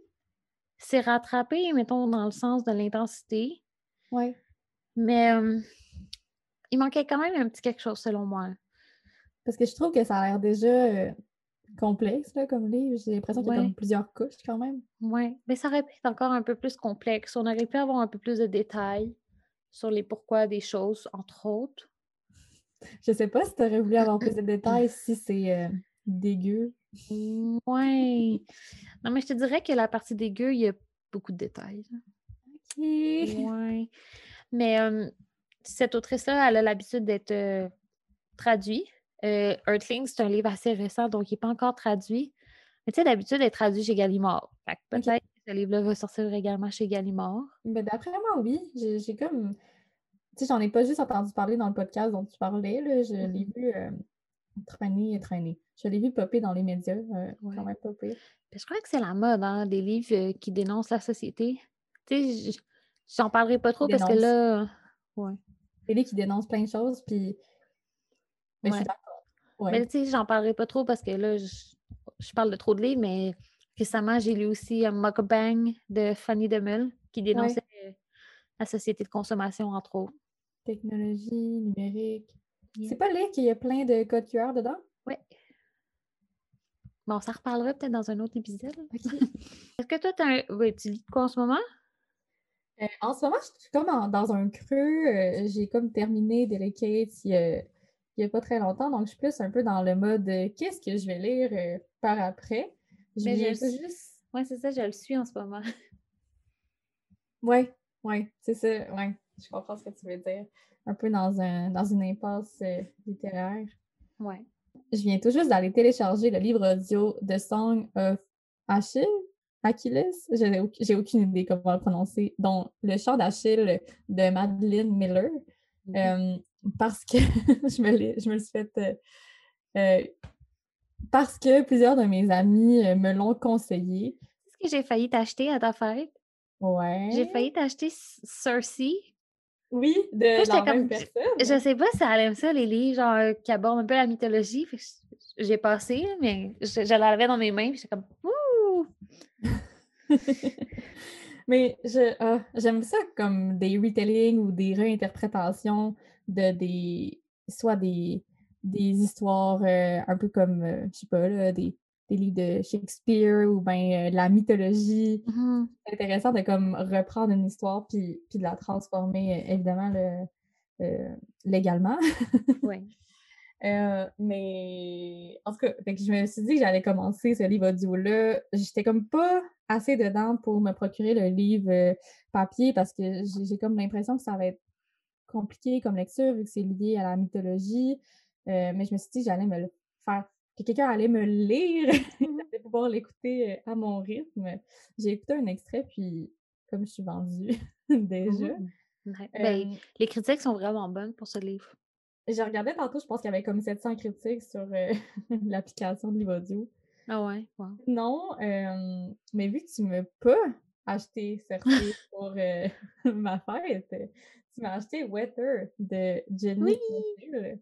Speaker 3: C'est rattrapé, mettons, dans le sens de l'intensité.
Speaker 2: Oui.
Speaker 3: Mais euh, il manquait quand même un petit quelque chose, selon moi.
Speaker 2: Parce que je trouve que ça a l'air déjà euh, complexe là, comme livre. J'ai l'impression qu'il y a comme plusieurs couches quand même.
Speaker 3: Oui, mais ça aurait pu être encore un peu plus complexe. On aurait pu avoir un peu plus de détails sur les pourquoi des choses, entre autres.
Speaker 2: Je sais pas si tu aurais voulu avoir plus de (clears throat) détails si c'est euh, dégueu.
Speaker 3: Oui. Non, mais je te dirais que la partie dégueu, il y a beaucoup de détails.
Speaker 2: OK. (laughs)
Speaker 3: Oui. Mais cette autrice-là, elle a l'habitude d'être euh, traduite. Euh, Earthling, c'est un livre assez récent, donc il n'est pas encore traduit. Mais tu sais, d'habitude, il est traduit chez Gallimard. peut-être que ce livre-là va sortir également chez Gallimard.
Speaker 2: Ben, D'après moi, oui. J'ai comme tu sais, j'en ai pas juste entendu parler dans le podcast dont tu parlais, là. Je l'ai mm-hmm. vu euh, traîner et traîner. Je l'ai vu popper dans les médias, euh, quand même popper.
Speaker 3: Je crois que c'est la mode, hein, des livres euh, qui dénoncent la société. Tu sais, j'en parlerai pas trop parce que là. Ouais.
Speaker 2: Des livres qui dénoncent plein de choses, puis. Mais je suis d'accord.
Speaker 3: Mais tu sais, j'en parlerai pas trop parce que là, je, parle de trop de livres, mais récemment, j'ai lu aussi un Mukbang de Fanny Demel qui dénonçait la société de consommation, entre autres.
Speaker 2: Technologie, numérique. C'est pas là qu'il y a plein de codes QR dedans?
Speaker 3: Oui. Bon, ça reparlera peut-être dans un autre épisode. (laughs) Est-ce que toi, as un... oui, tu lis quoi en ce moment?
Speaker 2: Euh, en ce moment, je suis comme dans un creux. Euh, j'ai comme terminé Delicate il n'y a, pas très longtemps, donc je suis plus un peu dans le mode euh, qu'est-ce que je vais lire par après?
Speaker 3: Je Mais juste. Oui, c'est ça, je le suis en ce moment. (laughs)
Speaker 2: Oui, oui, c'est ça, oui je comprends ce que tu veux dire. Un peu dans, un, dans une impasse euh, littéraire.
Speaker 3: Ouais.
Speaker 2: Je viens tout juste d'aller télécharger le livre audio The Song of Achille. Achilles, j'ai aucune idée comment le prononcer, dont le chant d'Achille de Madeleine Miller. Euh, parce que (laughs) je, me je me suis fait. Euh, parce que plusieurs de mes amis me l'ont conseillé.
Speaker 3: Est-ce que j'ai failli t'acheter à ta fête?
Speaker 2: Ouais.
Speaker 3: J'ai failli t'acheter Cersei
Speaker 2: oui, de la même personne.
Speaker 3: Je sais pas si elle aime ça, les livres genre, euh, qui abordent un peu la mythologie. J'ai passé, mais je, l'avais dans mes mains, puis j'étais comme Ouh! (laughs)
Speaker 2: mais ah, j'aime ça comme des retellings ou des réinterprétations de des. soit des, des histoires euh, un peu comme, euh, je sais pas, là, des, des livres de Shakespeare ou bien euh, de la mythologie.
Speaker 3: Mmh
Speaker 2: c'est intéressant de comme reprendre une histoire puis, puis de la transformer, évidemment, euh, légalement.
Speaker 3: oui. (laughs)
Speaker 2: mais en tout cas, je me suis dit que j'allais commencer ce livre audio-là. J'étais comme pas assez dedans pour me procurer le livre papier parce que j'ai comme l'impression que ça va être compliqué comme lecture vu que c'est lié à la mythologie. mais je me suis dit que j'allais me le faire que quelqu'un allait me lire, (laughs) j'allais pouvoir l'écouter euh, à mon rythme. J'ai écouté un extrait, puis comme je suis vendue (laughs) déjà.
Speaker 3: Ben, les critiques sont vraiment bonnes pour ce livre.
Speaker 2: J'ai regardé tantôt, je pense qu'il y avait comme 700 critiques sur euh, (laughs) l'application de livre audio.
Speaker 3: Ah ouais, wow.
Speaker 2: Non, mais vu que tu me peux acheter Cersei pour euh, (laughs) ma fête, tu m'as acheté Weather de Jenny
Speaker 3: oui!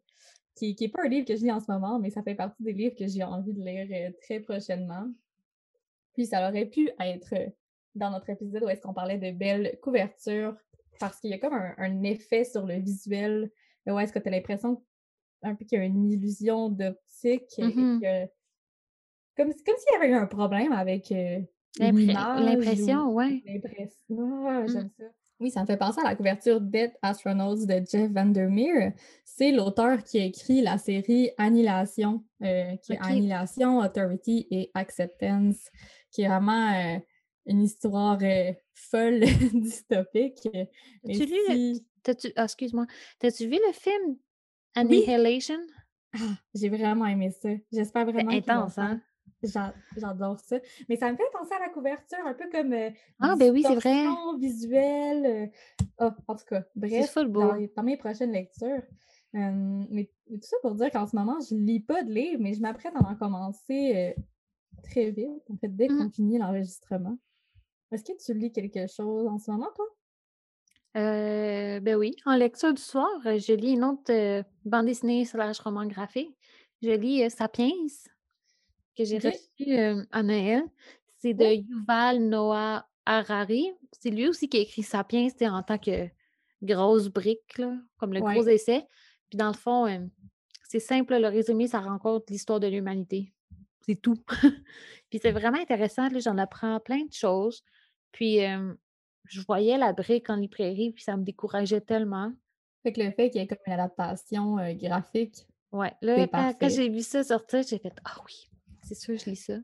Speaker 2: qui n'est pas un livre que je lis en ce moment, mais ça fait partie des livres que j'ai envie de lire euh, très prochainement. Puis ça aurait pu être euh, dans notre épisode où est-ce qu'on parlait de belles couvertures, parce qu'il y a comme un, effet sur le visuel, où est-ce que tu as l'impression un peu qu'il y a une illusion d'optique,
Speaker 3: mm-hmm.
Speaker 2: comme, comme s'il y avait eu un problème avec euh,
Speaker 3: l'impression,
Speaker 2: ouais. L'impression, ah, j'aime mm. ça. Oui, ça me fait penser à la couverture Dead Astronauts de Jeff Vandermeer. C'est l'auteur qui a écrit la série Annihilation, euh, qui est Annihilation, Authority et Acceptance, qui est vraiment euh, une histoire euh, folle, (laughs) dystopique.
Speaker 3: As-tu lu le... Ah, excuse-moi. T'as-tu vu le film Annihilation?
Speaker 2: j'ai vraiment aimé ça. J'espère vraiment
Speaker 3: C'est intense, hein?
Speaker 2: J'a- J'adore ça. Mais ça me fait penser à la couverture, un peu comme euh,
Speaker 3: Ah, ben oui, c'est vrai.
Speaker 2: visuelle. euh, ah, en tout cas, bref, dans, dans mes prochaines lectures. Euh, mais, mais tout ça pour dire qu'en ce moment, je lis pas de livres, mais je m'apprête à en commencer euh, très vite, en fait, dès
Speaker 3: Mhm.
Speaker 2: qu'on finit l'enregistrement. Est-ce que tu lis quelque chose en ce moment, toi?
Speaker 3: Ben oui, en lecture du soir, je lis une autre bande dessinée slash roman graphique. Je lis Sapiens, que j'ai reçu euh, à Noël. C'est de Yuval Noah Harari. C'est lui aussi qui a écrit Sapiens, c'était en tant que grosse brique, là, comme le gros essai. Puis dans le fond, euh, c'est simple, le résumé, ça rencontre l'histoire de l'humanité. C'est tout. (laughs) Puis c'est vraiment intéressant, j'en apprends plein de choses. Puis euh, je voyais la brique en librairie, puis ça me décourageait tellement.
Speaker 2: Fait que le fait qu'il y ait comme une adaptation euh, graphique,
Speaker 3: Ouais, là, quand, j'ai vu ça sortir, j'ai fait Ah oui, c'est sûr, je lis ça.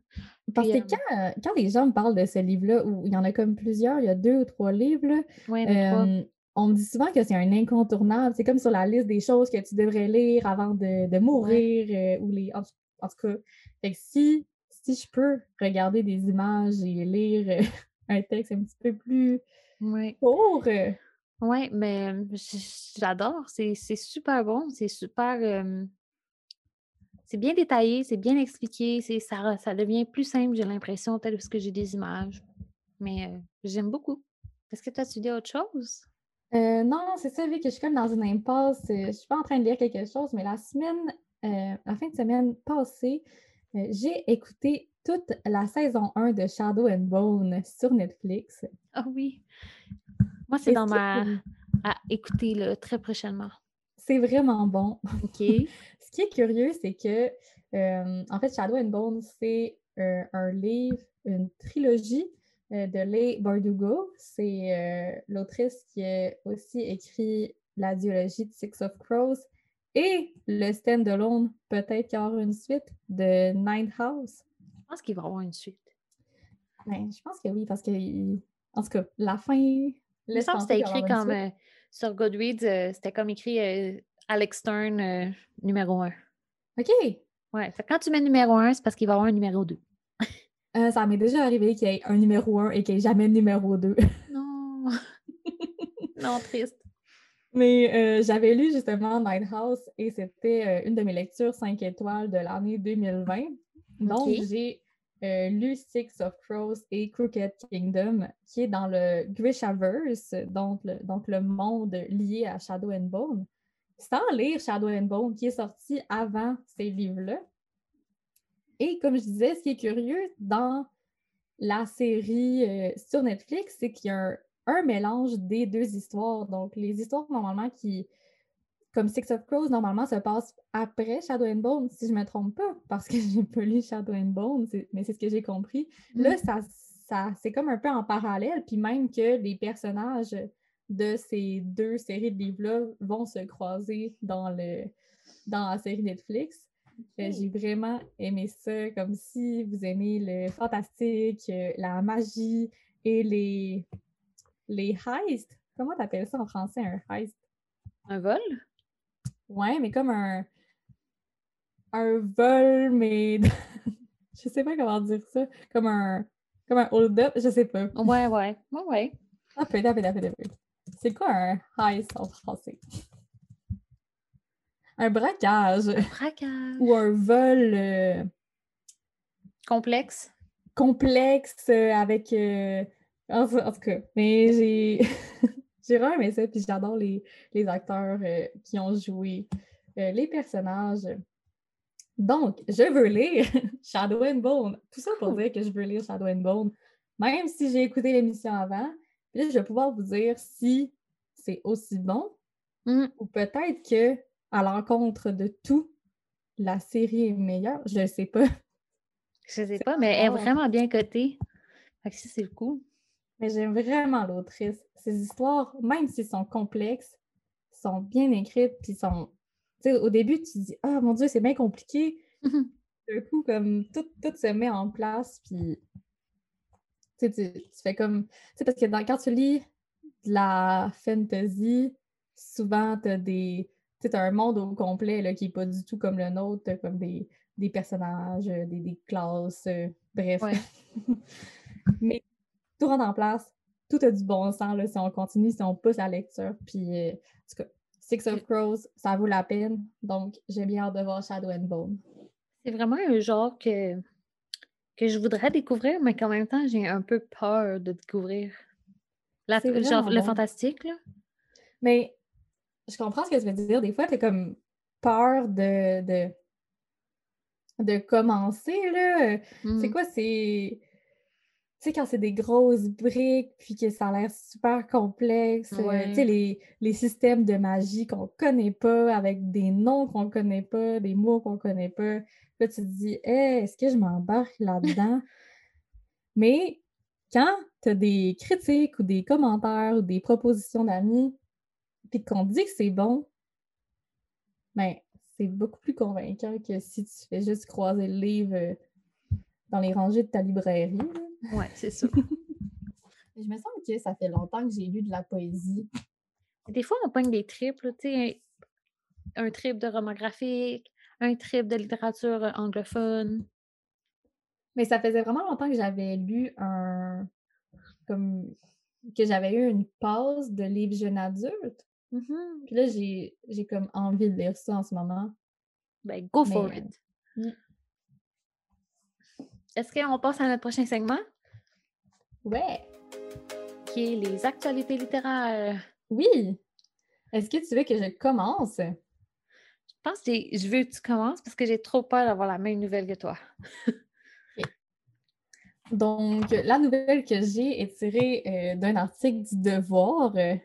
Speaker 2: Parce que quand, euh, quand les gens me parlent de ce livre-là, où il y en a comme plusieurs, il y a deux ou trois livres, là,
Speaker 3: Ouais,
Speaker 2: euh, on me dit souvent que c'est un incontournable. C'est comme sur la liste des choses que tu devrais lire avant de, de mourir. euh, ou les... en, tout- en tout cas, fait que si, si je peux regarder des images et lire euh, (laughs) un texte un petit peu plus
Speaker 3: Ouais.
Speaker 2: court,
Speaker 3: Ouais, mais j'adore. C'est c'est super bon. C'est super. C'est bien détaillé, c'est bien expliqué. c'est Ça, ça devient plus simple, j'ai l'impression, tel que j'ai des images. Mais euh, j'aime beaucoup. Est-ce que tu as étudié autre chose?
Speaker 2: Euh, non, c'est ça, vu que je suis comme dans une impasse. euh, je suis pas en train de lire quelque chose, mais la semaine, euh, la fin de semaine passée, j'ai écouté toute la saison 1 de Shadow and Bone sur Netflix.
Speaker 3: Ah oui. Moi, c'est dans ma. à écouter là, très prochainement.
Speaker 2: C'est vraiment bon.
Speaker 3: OK. (laughs)
Speaker 2: Ce qui est curieux, c'est que, euh, en fait, Shadow and Bone, c'est euh, un livre, une trilogie euh, de Leigh Bardugo. C'est l'autrice qui a aussi écrit la duologie de Six of Crows et le stand-alone, peut-être qu'il y aura une suite, de Nine House.
Speaker 3: Je pense qu'il va y avoir une suite.
Speaker 2: Ben, je pense que oui, parce que, en tout cas, la fin.
Speaker 3: Que
Speaker 2: penser
Speaker 3: c'était écrit comme sur Goodreads, euh, c'était comme écrit euh, Alex Stern euh, numéro 1.
Speaker 2: OK!
Speaker 3: Ouais, fait que quand tu mets numéro 1, c'est parce qu'il va y avoir un numéro 2.
Speaker 2: Euh, ça m'est déjà arrivé qu'il y ait un numéro 1 et qu'il n'y ait jamais de numéro 2. (laughs)
Speaker 3: Non. (laughs) non, triste.
Speaker 2: Mais j'avais lu justement Night House et c'était une de mes lectures 5 étoiles de l'année 2020. Donc, j'ai euh, lu Six of Crows et Crooked Kingdom, qui est dans le Grishaverse, donc le, le monde lié à Shadow and Bone. Sans lire Shadow and Bone, qui est sorti avant ces livres-là. Et comme je disais, ce qui est curieux dans la série euh, sur Netflix, c'est qu'il y a un mélange des deux histoires. Donc, les histoires, normalement, qui, comme Six of Crows, normalement, se passent après Shadow and Bone, si je ne me trompe pas, parce que (laughs) j'ai pas lu Shadow and Bone, mais c'est ce que j'ai compris. Là, ça, ça, c'est comme un peu en parallèle, puis même que les personnages de ces deux séries de livres-là vont se croiser dans, le, dans la série Netflix. Euh, J'ai vraiment aimé ça, comme si vous aimez le fantastique, euh, la magie et les, les heists. Comment t'appelles ça en français, un heist?
Speaker 3: Un vol?
Speaker 2: Ouais, mais comme un, un vol, mais (laughs) je sais pas comment dire ça. Comme un, comme un hold-up, je sais pas.
Speaker 3: Ouais, ouais. Ouais, ouais.
Speaker 2: Un peu, un peu, un peu, un peu. C'est quoi un heist en français? Un braquage
Speaker 3: Braquage.
Speaker 2: ou un vol euh,
Speaker 3: Complexe.
Speaker 2: complexe euh, avec. euh, En, en tout cas, mais j'ai. (laughs) j'ai vraiment aimé ça, puis j'adore les, les acteurs euh, qui ont joué euh, les personnages. Donc, je veux lire (laughs) Shadow and Bone. Tout ça pour
Speaker 3: Cool.
Speaker 2: dire que je veux lire Shadow and Bone, même si j'ai écouté l'émission avant. Puis là, je vais pouvoir vous dire si c'est aussi bon
Speaker 3: Mm.
Speaker 2: ou peut-être que, à l'encontre de tout, la série est meilleure. Je ne sais pas.
Speaker 3: Je sais pas, mais elle est vraiment bien cotée. Fait que ça, c'est le coup.
Speaker 2: Mais j'aime vraiment l'autrice. Ces histoires, même s'ils sont complexes, sont bien écrites, puis sont. Tu sais, au début, tu te dis Ah mon Dieu, c'est bien compliqué. (laughs) D'un coup, comme tout, tout se met en place, puis. Tu tu, fais comme. Tu sais, parce que dans- quand tu lis de la fantasy, souvent, tu as des, c'est un monde au complet là, qui n'est pas du tout comme le nôtre, comme des, des personnages, des, des classes, bref. (laughs) Mais tout rentre en place, tout a du bon sens là, si on continue, si on pousse la lecture. Puis, en tout cas, Six of Crows, ça vaut la peine. Donc, j'ai bien hâte de voir Shadow and Bone.
Speaker 3: C'est vraiment un genre que, que je voudrais découvrir, mais qu'en même temps, j'ai un peu peur de découvrir. La, genre, le fantastique, là.
Speaker 2: Mais je comprends ce que tu veux dire. Des fois, tu comme peur de, de, de commencer, là. C'est hmm. quoi? C'est tu sais, quand c'est des grosses briques, puis que ça a l'air super complexe, euh, tu sais, les, les, systèmes de magie qu'on connaît pas, avec des noms qu'on connaît pas, des mots qu'on connaît pas. Là, tu te dis, hey, est-ce que je m'embarque là-dedans? Mais quand tu as des critiques ou des commentaires ou des propositions d'amis, puis qu'on dit que c'est bon, ben, c'est beaucoup plus convaincant que si tu fais juste croiser le livre euh, dans les rangées de ta librairie.
Speaker 3: Oui, c'est ça. (laughs)
Speaker 2: je me sens que ça fait longtemps que j'ai lu de la poésie.
Speaker 3: Des fois, on pogne des triples, tu sais, un trip de roman graphique, un trip de littérature anglophone.
Speaker 2: Mais ça faisait vraiment longtemps que j'avais lu un. comme. que j'avais eu une pause de livres jeunes adultes. Mm-hmm. Puis là, j'ai comme envie de lire ça en ce moment.
Speaker 3: Ben, go for it. Mm. Est-ce qu'on passe à notre prochain segment?
Speaker 2: Ouais.
Speaker 3: Qui est les actualités littéraires.
Speaker 2: Oui. Est-ce que tu veux que je commence?
Speaker 3: Je pense que je veux que tu commences parce que j'ai trop peur d'avoir la même nouvelle que toi. (laughs)
Speaker 2: Donc, la nouvelle que j'ai est tirée euh, d'un article du Devoir euh,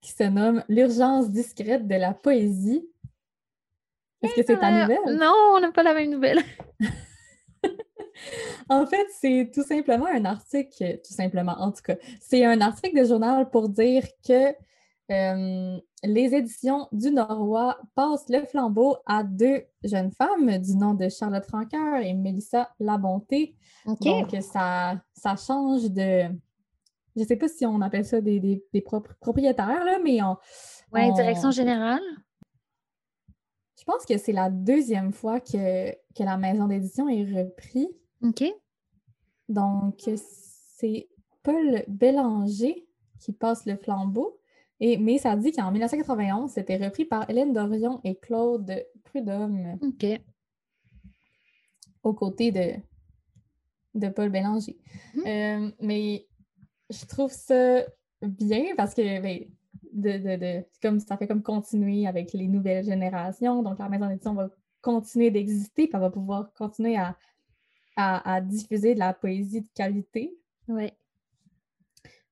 Speaker 2: qui se nomme L'urgence discrète de la poésie. Est-ce que c'est ta nouvelle?
Speaker 3: Non, on n'a pas la même nouvelle. (laughs)
Speaker 2: en fait, c'est tout simplement un article, tout simplement, en tout cas, c'est un article de journal pour dire que euh, les éditions du Norrois passent le flambeau à deux jeunes femmes du nom de Charlotte Franqueur et Mélissa Labonté. Donc, ça, ça change de. Je ne sais pas si on appelle ça des, propriétaires, là, mais on.
Speaker 3: Oui, direction générale.
Speaker 2: Je pense que c'est la deuxième fois que, que la maison d'édition est reprise.
Speaker 3: OK.
Speaker 2: Donc, c'est Paul Bélanger qui passe le flambeau. Et, mais ça dit qu'en 1991, c'était repris par Hélène Dorion et Claude Prudhomme.
Speaker 3: OK.
Speaker 2: Aux côtés de, de Paul Bélanger. Mhm. Euh, mais je trouve ça bien parce que ben, de, comme ça fait comme continuer avec les nouvelles générations. Donc, la maison d'édition va continuer d'exister, puis elle va pouvoir continuer à, à, diffuser de la poésie de qualité.
Speaker 3: Oui.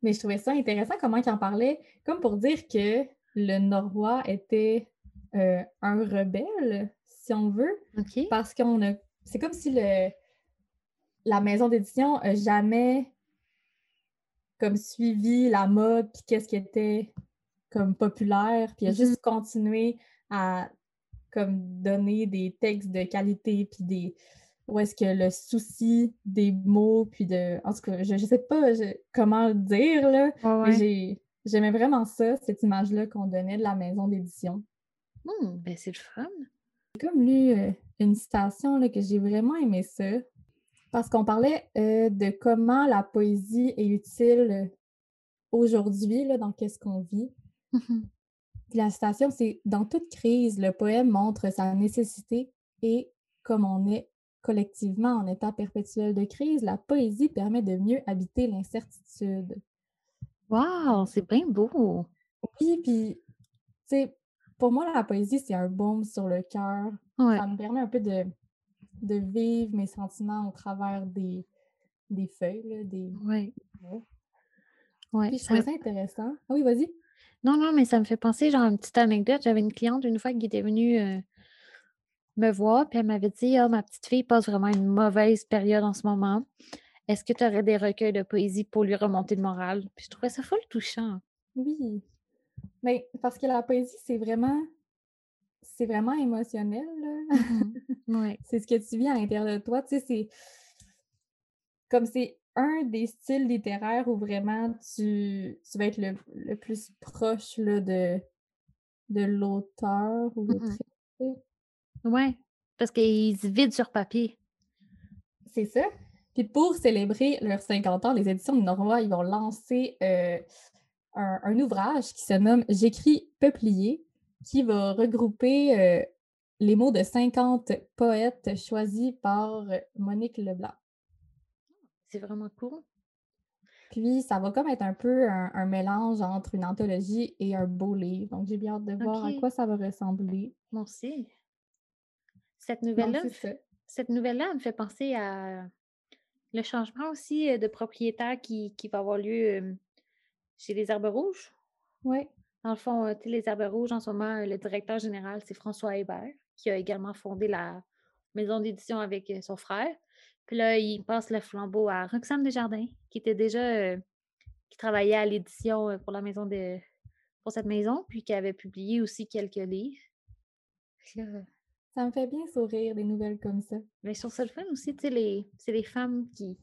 Speaker 2: Mais je trouvais ça intéressant comment il en parlait, comme pour dire que le Norrois était euh, un rebelle, si on veut. Parce qu'on a. C'est comme si le, la maison d'édition n'a jamais comme suivi la mode, puis qu'est-ce qui était comme populaire, puis a juste mm-hmm. continué à comme donner des textes de qualité, puis des, ou est-ce que le souci des mots, puis de. En tout cas, je ne sais pas comment le dire, là. J'aimais vraiment ça, cette image-là qu'on donnait de la maison d'édition.
Speaker 3: Hum, ben c'est le fun.
Speaker 2: J'ai comme lu euh, une citation là, que j'ai vraiment aimé ça. Parce qu'on parlait euh, de comment la poésie est utile aujourd'hui, dans qu'est-ce qu'on vit. Mmh la citation, c'est Dans toute crise, le poème montre sa nécessité et comme on est collectivement en état perpétuel de crise, la poésie permet de mieux habiter l'incertitude.
Speaker 3: Wow, c'est bien beau!
Speaker 2: Oui, puis, tu sais, pour moi, la poésie, c'est un baume sur le cœur. Ça me permet un peu de, de vivre mes sentiments au travers des, des feuilles, des
Speaker 3: Oui.
Speaker 2: Ouais. Puis je trouvais ça intéressant. Ah oui, vas-y.
Speaker 3: Non, non, mais ça me fait penser, genre, une petite anecdote. J'avais une cliente une fois qui était venue euh, me voir, puis elle m'avait dit Ah, ma petite fille passe vraiment une mauvaise période en ce moment. Est-ce que tu aurais des recueils de poésie pour lui remonter le moral? Puis je trouvais ça full touchant.
Speaker 2: Oui. Mais parce que la poésie, c'est vraiment c'est vraiment émotionnel.
Speaker 3: Mmh (laughs)
Speaker 2: c'est ce que tu vis à l'intérieur de toi. Tu sais, c'est comme c'est un des styles littéraires où vraiment tu, tu vas être le, le plus proche là, de, de l'auteur ou l'autrice.
Speaker 3: Ouais, parce qu'ils se vident sur papier.
Speaker 2: C'est ça. Puis pour célébrer leurs 50 ans, les éditions de Norrois, ils vont lancer euh, un, un ouvrage qui se nomme J'écris peuplier, qui va regrouper euh, les mots de 50 poètes choisis par Monique Leblanc.
Speaker 3: C'est vraiment cool.
Speaker 2: Puis ça va comme être un peu un, un mélange entre une anthologie et un beau livre. Donc j'ai bien hâte de voir à quoi ça va ressembler.
Speaker 3: Moi aussi. Cette nouvelle-là, me fait-
Speaker 2: ça.
Speaker 3: cette nouvelle-là me fait penser à le changement aussi de propriétaire qui, qui va avoir lieu chez les Herbes Rouges.
Speaker 2: Ouais.
Speaker 3: Dans le fond, les Herbes Rouges, en ce moment, le directeur général, c'est François Hébert, qui a également fondé la maison d'édition avec son frère. Puis là, il passe le flambeau à Roxane Desjardins, qui était déjà, euh, qui travaillait à l'édition pour la maison de, pour cette maison, puis qui avait publié aussi quelques livres. Puis là,
Speaker 2: Ça me fait bien sourire des nouvelles comme ça.
Speaker 3: mais sur ce le fun aussi, tu sais, les, c'est les femmes qui,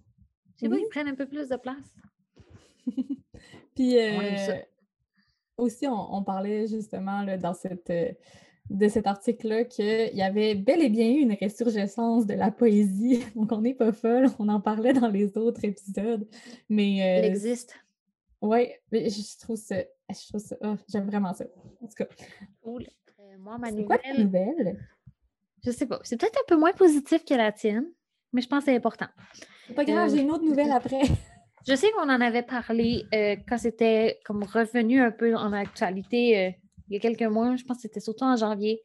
Speaker 3: je sais pas, ils prennent un peu plus de place. (laughs)
Speaker 2: Puis
Speaker 3: On aime ça.
Speaker 2: euh, aussi, on, on parlait justement là, dans cette, euh, de cet article-là qu'il y avait bel et bien eu une résurgescence de la poésie. (laughs) Donc, on n'est pas folle, on en parlait dans les autres épisodes. Mais
Speaker 3: Elle
Speaker 2: euh,
Speaker 3: existe.
Speaker 2: mais je, trouve ça, je trouve ça, oh, j'aime vraiment ça. En tout cas,
Speaker 3: Cool. Euh, moi, ma
Speaker 2: c'est quoi ta
Speaker 3: nouvelle,
Speaker 2: nouvelle?
Speaker 3: Je sais pas, c'est peut-être un peu moins positif que la tienne, mais je pense que c'est important.
Speaker 2: C'est pas grave,
Speaker 3: Euh,
Speaker 2: j'ai une autre nouvelle (laughs) après.
Speaker 3: Je sais qu'on en avait parlé euh, quand c'était comme revenu un peu en actualité euh, il y a quelques mois, je pense que c'était surtout en janvier,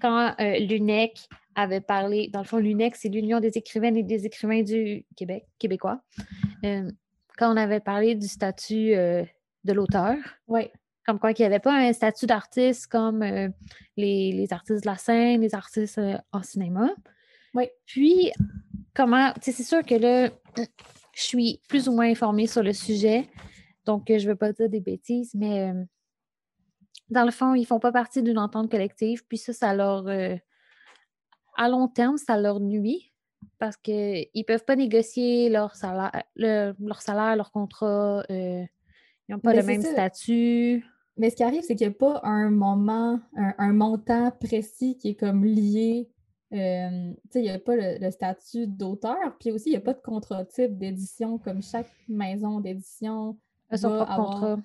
Speaker 3: quand l'UNEC avait parlé, dans le fond, l'UNEC, c'est l'Union des écrivaines et des écrivains du Québec, québécois, quand on avait parlé du statut de l'auteur,
Speaker 2: Ouais,
Speaker 3: comme quoi qu'il n'y avait pas un statut d'artiste comme euh, les, les artistes de la scène, les artistes euh, en cinéma.
Speaker 2: Oui.
Speaker 3: Puis, comment, tu sais, c'est sûr que là, je suis plus ou moins informée sur le sujet, donc euh, je ne veux pas dire des bêtises, mais euh, dans le fond, ils ne font pas partie d'une entente collective, puis ça, ça leur, à long terme, ça leur nuit parce qu'ils ne peuvent pas négocier leur salaire, le- leur, salaire, leur contrat, ils n'ont pas
Speaker 2: Ben,
Speaker 3: le même
Speaker 2: ça.
Speaker 3: statut.
Speaker 2: Mais ce qui arrive, c'est qu'il n'y a pas un moment, un, un montant précis qui est comme lié. euh, il n'y a pas le, le statut d'auteur, puis aussi, il n'y a pas de contrat type d'édition, comme chaque maison d'édition
Speaker 3: a son propre contrat.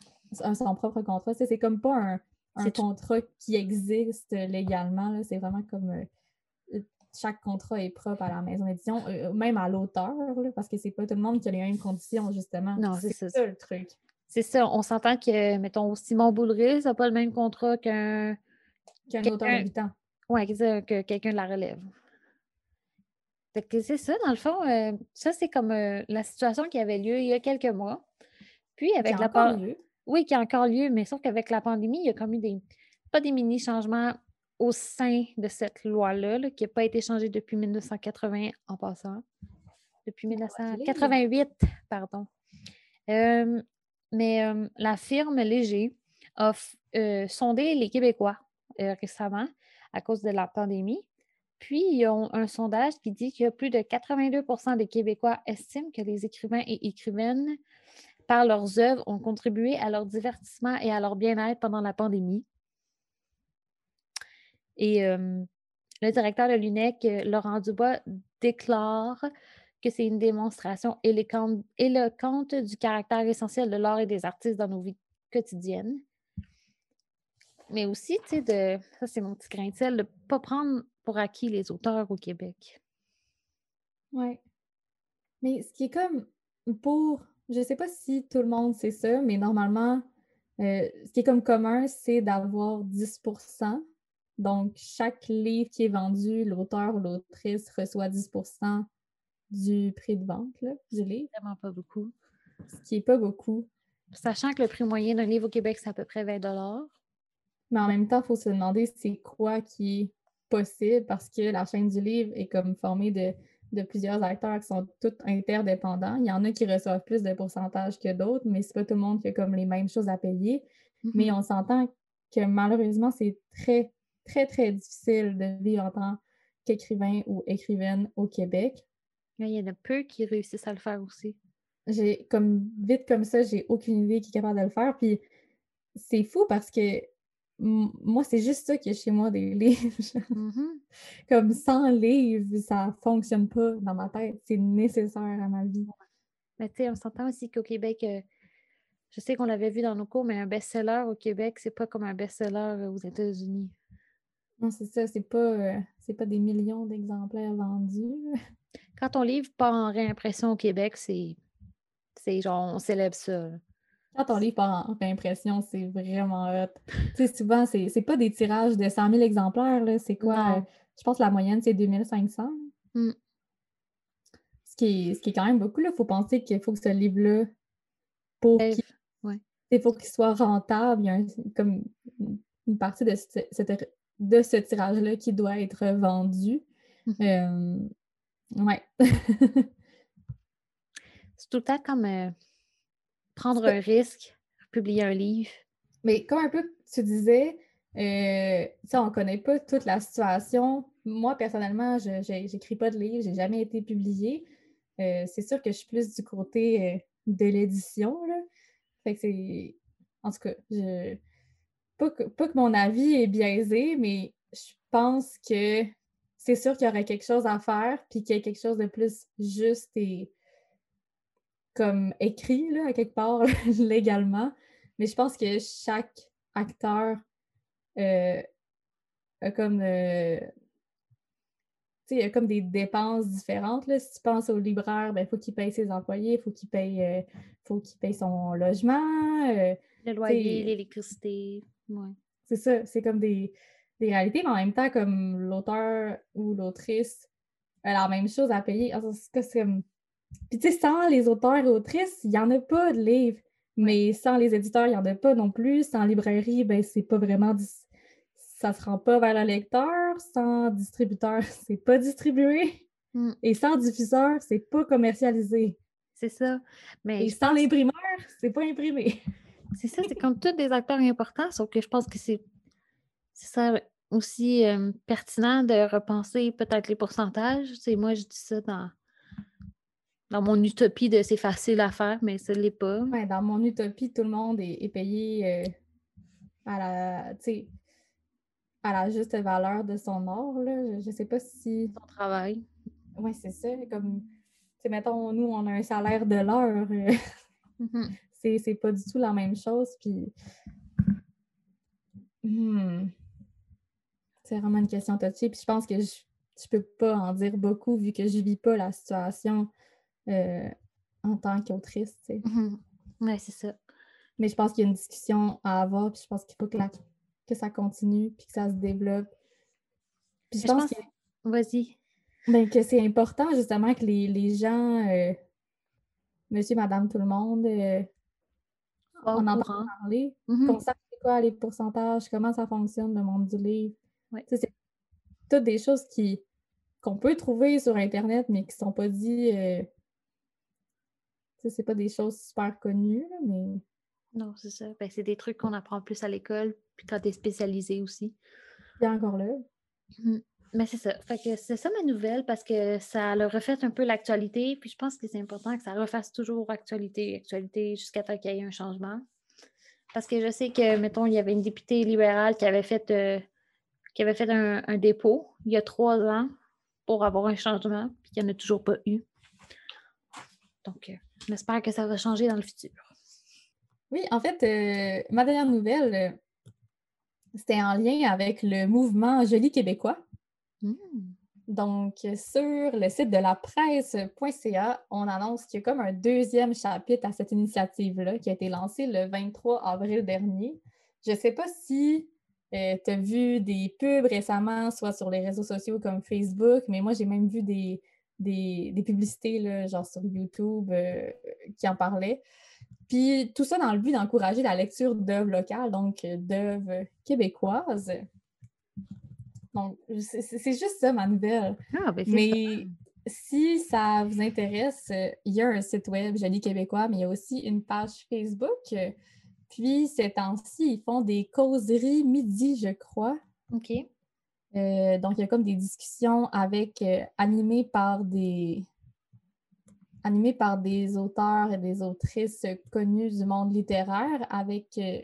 Speaker 2: a son propre contrat. C'est comme pas un, un
Speaker 3: tout-
Speaker 2: contrat qui existe légalement. C'est vraiment comme euh, chaque contrat est propre à la maison d'édition, euh, même à l'auteur, parce que c'est pas tout le monde qui a les mêmes conditions, justement.
Speaker 3: Non, c'est
Speaker 2: c'est
Speaker 3: ça.
Speaker 2: ça le truc.
Speaker 3: C'est ça, on s'entend que, mettons, Simon Boulris n'a pas le même contrat qu'un
Speaker 2: Qu'un auteur débutant.
Speaker 3: ouais, que, quelqu'un de la relève. Fait que c'est ça, dans le fond, euh, ça c'est comme euh, la situation qui avait lieu il y a quelques mois. Puis
Speaker 2: Qui
Speaker 3: avec
Speaker 2: a
Speaker 3: la
Speaker 2: encore
Speaker 3: pan-
Speaker 2: lieu.
Speaker 3: Oui, qui a encore lieu, mais sauf qu'avec la pandémie, il y a comme eu des. pas des mini-changements au sein de cette loi-là, là, qui n'a pas été changée depuis 1980 en passant. Depuis
Speaker 2: Ah,
Speaker 3: 1988, pardon. Euh, mais la firme Léger a sondé les Québécois récemment à cause de la pandémie. Puis, ils ont un sondage qui dit que plus de 82% des Québécois estiment que les écrivains et écrivaines, par leurs œuvres, ont contribué à leur divertissement et à leur bien-être pendant la pandémie. Et le directeur de l'UNEC, Laurent Dubois, déclare que c'est une démonstration éloquente, du caractère essentiel de l'art et des artistes dans nos vies quotidiennes. Mais aussi, tu sais, de, ça c'est mon petit grain de sel, de ne pas prendre pour acquis les auteurs au Québec.
Speaker 2: Ouais. Mais ce qui est comme pour, je sais pas si tout le monde sait ça, mais normalement, euh, ce qui est comme commun, c'est d'avoir 10 Donc, chaque livre qui est vendu, l'auteur ou l'autrice reçoit 10 du prix de vente là, du livre,
Speaker 3: Vraiment pas beaucoup.
Speaker 2: ce qui est pas beaucoup.
Speaker 3: Sachant que le prix moyen d'un livre au Québec, c'est à peu près 20
Speaker 2: Mais en même temps, il faut se demander c'est quoi qui est possible? Parce que la chaîne du livre est comme formée de, de plusieurs acteurs qui sont tous interdépendants. Il y en a qui reçoivent plus de pourcentage que d'autres, mais c'est pas tout le monde qui a comme les mêmes choses à payer. Mais on s'entend que malheureusement, c'est très, très, très difficile de vivre en tant qu'écrivain ou écrivaine au Québec.
Speaker 3: Il y en a peu qui réussissent à le faire aussi.
Speaker 2: J'ai comme vite comme ça, j'ai aucune idée qui est capable de le faire. Puis c'est fou parce que moi, c'est juste ça qui est chez moi des (laughs) livres.
Speaker 3: Mhm.
Speaker 2: Comme sans livres, ça fonctionne pas dans ma tête. C'est nécessaire à ma vie.
Speaker 3: Mais tu sais, on s'entend aussi qu'au Québec, euh, je sais qu'on l'avait vu dans nos cours, mais un best-seller au Québec, c'est pas comme un best-seller euh, aux États-Unis.
Speaker 2: Non, c'est ça, c'est pas, euh, c'est pas des millions d'exemplaires vendus.
Speaker 3: Quand ton livre part en réimpression au Québec, c'est, genre, on célèbre ça.
Speaker 2: Quand ton livre part en réimpression, c'est vraiment hot. Tu sais, souvent, c'est, pas des tirages de 100 000 exemplaires, là. C'est quoi? Euh, je pense que la moyenne, c'est 2500.
Speaker 3: Mm.
Speaker 2: Ce qui, est, ce qui est quand même beaucoup, là. Il faut penser qu'il faut que ce livre-là, pour
Speaker 3: Euh,
Speaker 2: qu'il
Speaker 3: ouais.
Speaker 2: il faut qu'il soit rentable, il y a un- comme une partie de ce, de ce tirage-là qui doit être vendu.
Speaker 3: Mhm.
Speaker 2: Euh, ouais. (laughs)
Speaker 3: C'est tout le temps comme euh, prendre un risque, publier un livre.
Speaker 2: Mais comme un peu tu disais, euh, on ne connaît pas toute la situation. Moi, personnellement, je n'écris pas de livre, j'ai jamais été publiée. Euh, c'est sûr que je suis plus du côté euh, de l'édition. Fait que c'est... En tout cas, je... Pas que, pas que mon avis est biaisé, mais je pense que c'est sûr qu'il y aurait quelque chose à faire, puis qu'il y a quelque chose de plus juste et comme écrit, là, à quelque part, (laughs) légalement. Mais je pense que chaque acteur euh, a comme euh, il a comme des dépenses différentes. Là. Si tu penses au libraire, il faut qu'il paye ses employés, il faut qu'il paye, euh, faut qu'il paye son logement.
Speaker 3: Le loyer, l'électricité. Ouais.
Speaker 2: c'est ça, c'est comme des, des réalités, mais en même temps, comme l'auteur ou l'autrice a la même chose à payer. Ah, c'est que Puis tu sais, sans les auteurs et autrices, il n'y en a pas de livres. Mais sans les éditeurs, il n'y en a pas non plus. Sans librairie, ben c'est pas vraiment... dis- Ça se rend pas vers le lecteur. Sans distributeur, (laughs) c'est pas distribué.
Speaker 3: Mm.
Speaker 2: Et sans diffuseur, c'est pas commercialisé.
Speaker 3: C'est ça. Mais
Speaker 2: Et sans
Speaker 3: pense-
Speaker 2: l'imprimeur, c'est pas imprimé.
Speaker 3: c'est ça, c'est comme tous des acteurs importants, sauf que je pense que c'est c'est ça aussi euh, pertinent de repenser peut-être les pourcentages. Moi, je dis ça dans, dans mon utopie de c'est facile à faire, mais ça ne l'est pas.
Speaker 2: Ouais, dans mon utopie, tout le monde est, est payé euh, à la, à la juste valeur de son or. Là. Je ne sais pas si.
Speaker 3: Ton travail.
Speaker 2: Oui, c'est ça. Comme, mettons, nous, on a un salaire de l'heure.
Speaker 3: Mhm.
Speaker 2: c'est c'est pas du tout la même chose. Puis. Hmm. C'est vraiment une question touchée. Puis je pense que je, je peux pas en dire beaucoup vu que je vis pas la situation euh, en tant qu'autrice. sais.
Speaker 3: Mhm. Ouais, c'est ça.
Speaker 2: Mais je pense qu'il y a une discussion à avoir, puis je pense qu'il faut que, la- que ça continue, puis que ça se développe. Puis je
Speaker 3: Je
Speaker 2: pense,
Speaker 3: pense- Vas-y.
Speaker 2: que, ben, que c'est important justement que les, les gens, euh, monsieur, madame, tout le monde, euh, on entend
Speaker 3: courant.
Speaker 2: parler,
Speaker 3: Mhm.
Speaker 2: qu'on sache c'est quoi les pourcentages, comment ça fonctionne le monde du livre.
Speaker 3: Ouais.
Speaker 2: C'est toutes des choses qui qu'on peut trouver sur Internet, mais qui sont pas dit. euh, c'est pas des choses super connues, mais
Speaker 3: Non, c'est ça. Ben, c'est des trucs qu'on apprend plus à l'école, puis quand tu es spécialisé aussi.
Speaker 2: a encore là.
Speaker 3: Mais c'est ça. Fait que c'est ça ma nouvelle parce que ça le refait un peu l'actualité. Puis je pense que c'est important que ça refasse toujours actualité, actualité jusqu'à temps qu'il y ait un changement. Parce que je sais que, mettons, il y avait une députée libérale qui avait fait, euh, qui avait fait un, un dépôt il y a trois ans pour avoir un changement, puis qu'il n'y en a toujours pas eu. Donc, euh, on espère que ça va changer dans le futur.
Speaker 2: Oui, en fait, euh, ma dernière nouvelle, euh, c'était en lien avec le mouvement Joli québécois.
Speaker 3: Hmm.
Speaker 2: Donc, sur le site de la presse.ca, on annonce qu'il y a comme un deuxième chapitre à cette initiative-là qui a été lancée le 23 avril dernier. Je ne sais pas si tu as vu des pubs récemment, soit sur les réseaux sociaux comme Facebook, mais moi, j'ai même vu des, des, des publicités, là, genre sur YouTube, euh, qui en parlaient. Puis tout ça dans le but d'encourager la lecture d'œuvres locales, donc euh, d'œuvres québécoises. Donc, c'est juste ça ma nouvelle.
Speaker 3: Ah, ben
Speaker 2: Mais si ça vous intéresse, euh, il y a un site web Joli Québécois, mais il y a aussi une page Facebook. Puis ces temps-ci, ils font des causeries midi, je crois.
Speaker 3: OK.
Speaker 2: Euh, donc, il y a comme des discussions avec euh, animées par des animées par des auteurs et des autrices connus du monde littéraire avec euh,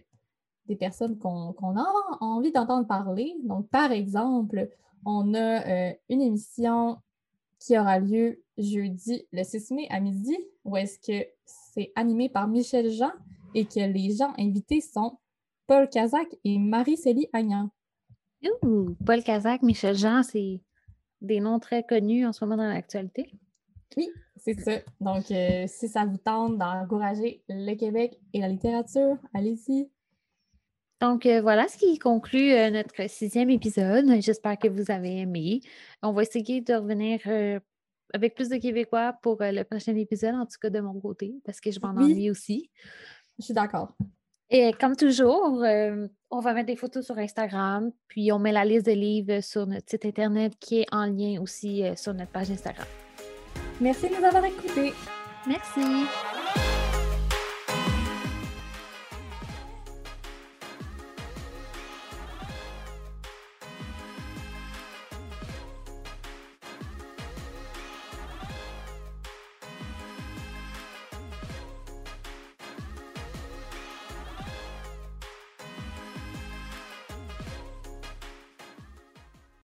Speaker 2: des personnes qu'on a envie d'entendre parler. Donc, par exemple, on a une émission qui aura lieu jeudi le 6 mai à midi, où est-ce que c'est animé par Michel Jean et que les gens invités sont Paul Kazak et Marie-Célie Agnan.
Speaker 3: Paul Kazak, Michel Jean, c'est des noms très connus en ce moment dans l'actualité.
Speaker 2: Oui, c'est ça. Donc, euh, si ça vous tente d'encourager le Québec et la littérature, allez-y.
Speaker 3: Donc, euh, voilà ce qui conclut euh, notre sixième épisode. J'espère que vous avez aimé. On va essayer de revenir avec plus de Québécois pour le prochain épisode, en tout cas de mon côté, parce que je m'en ennuie aussi.
Speaker 2: Je suis d'accord.
Speaker 3: Et comme toujours, on va mettre des photos sur Instagram, puis on met la liste de livres sur notre site Internet qui est en lien aussi sur notre page Instagram.
Speaker 2: Merci de nous avoir écoutés.
Speaker 3: Merci.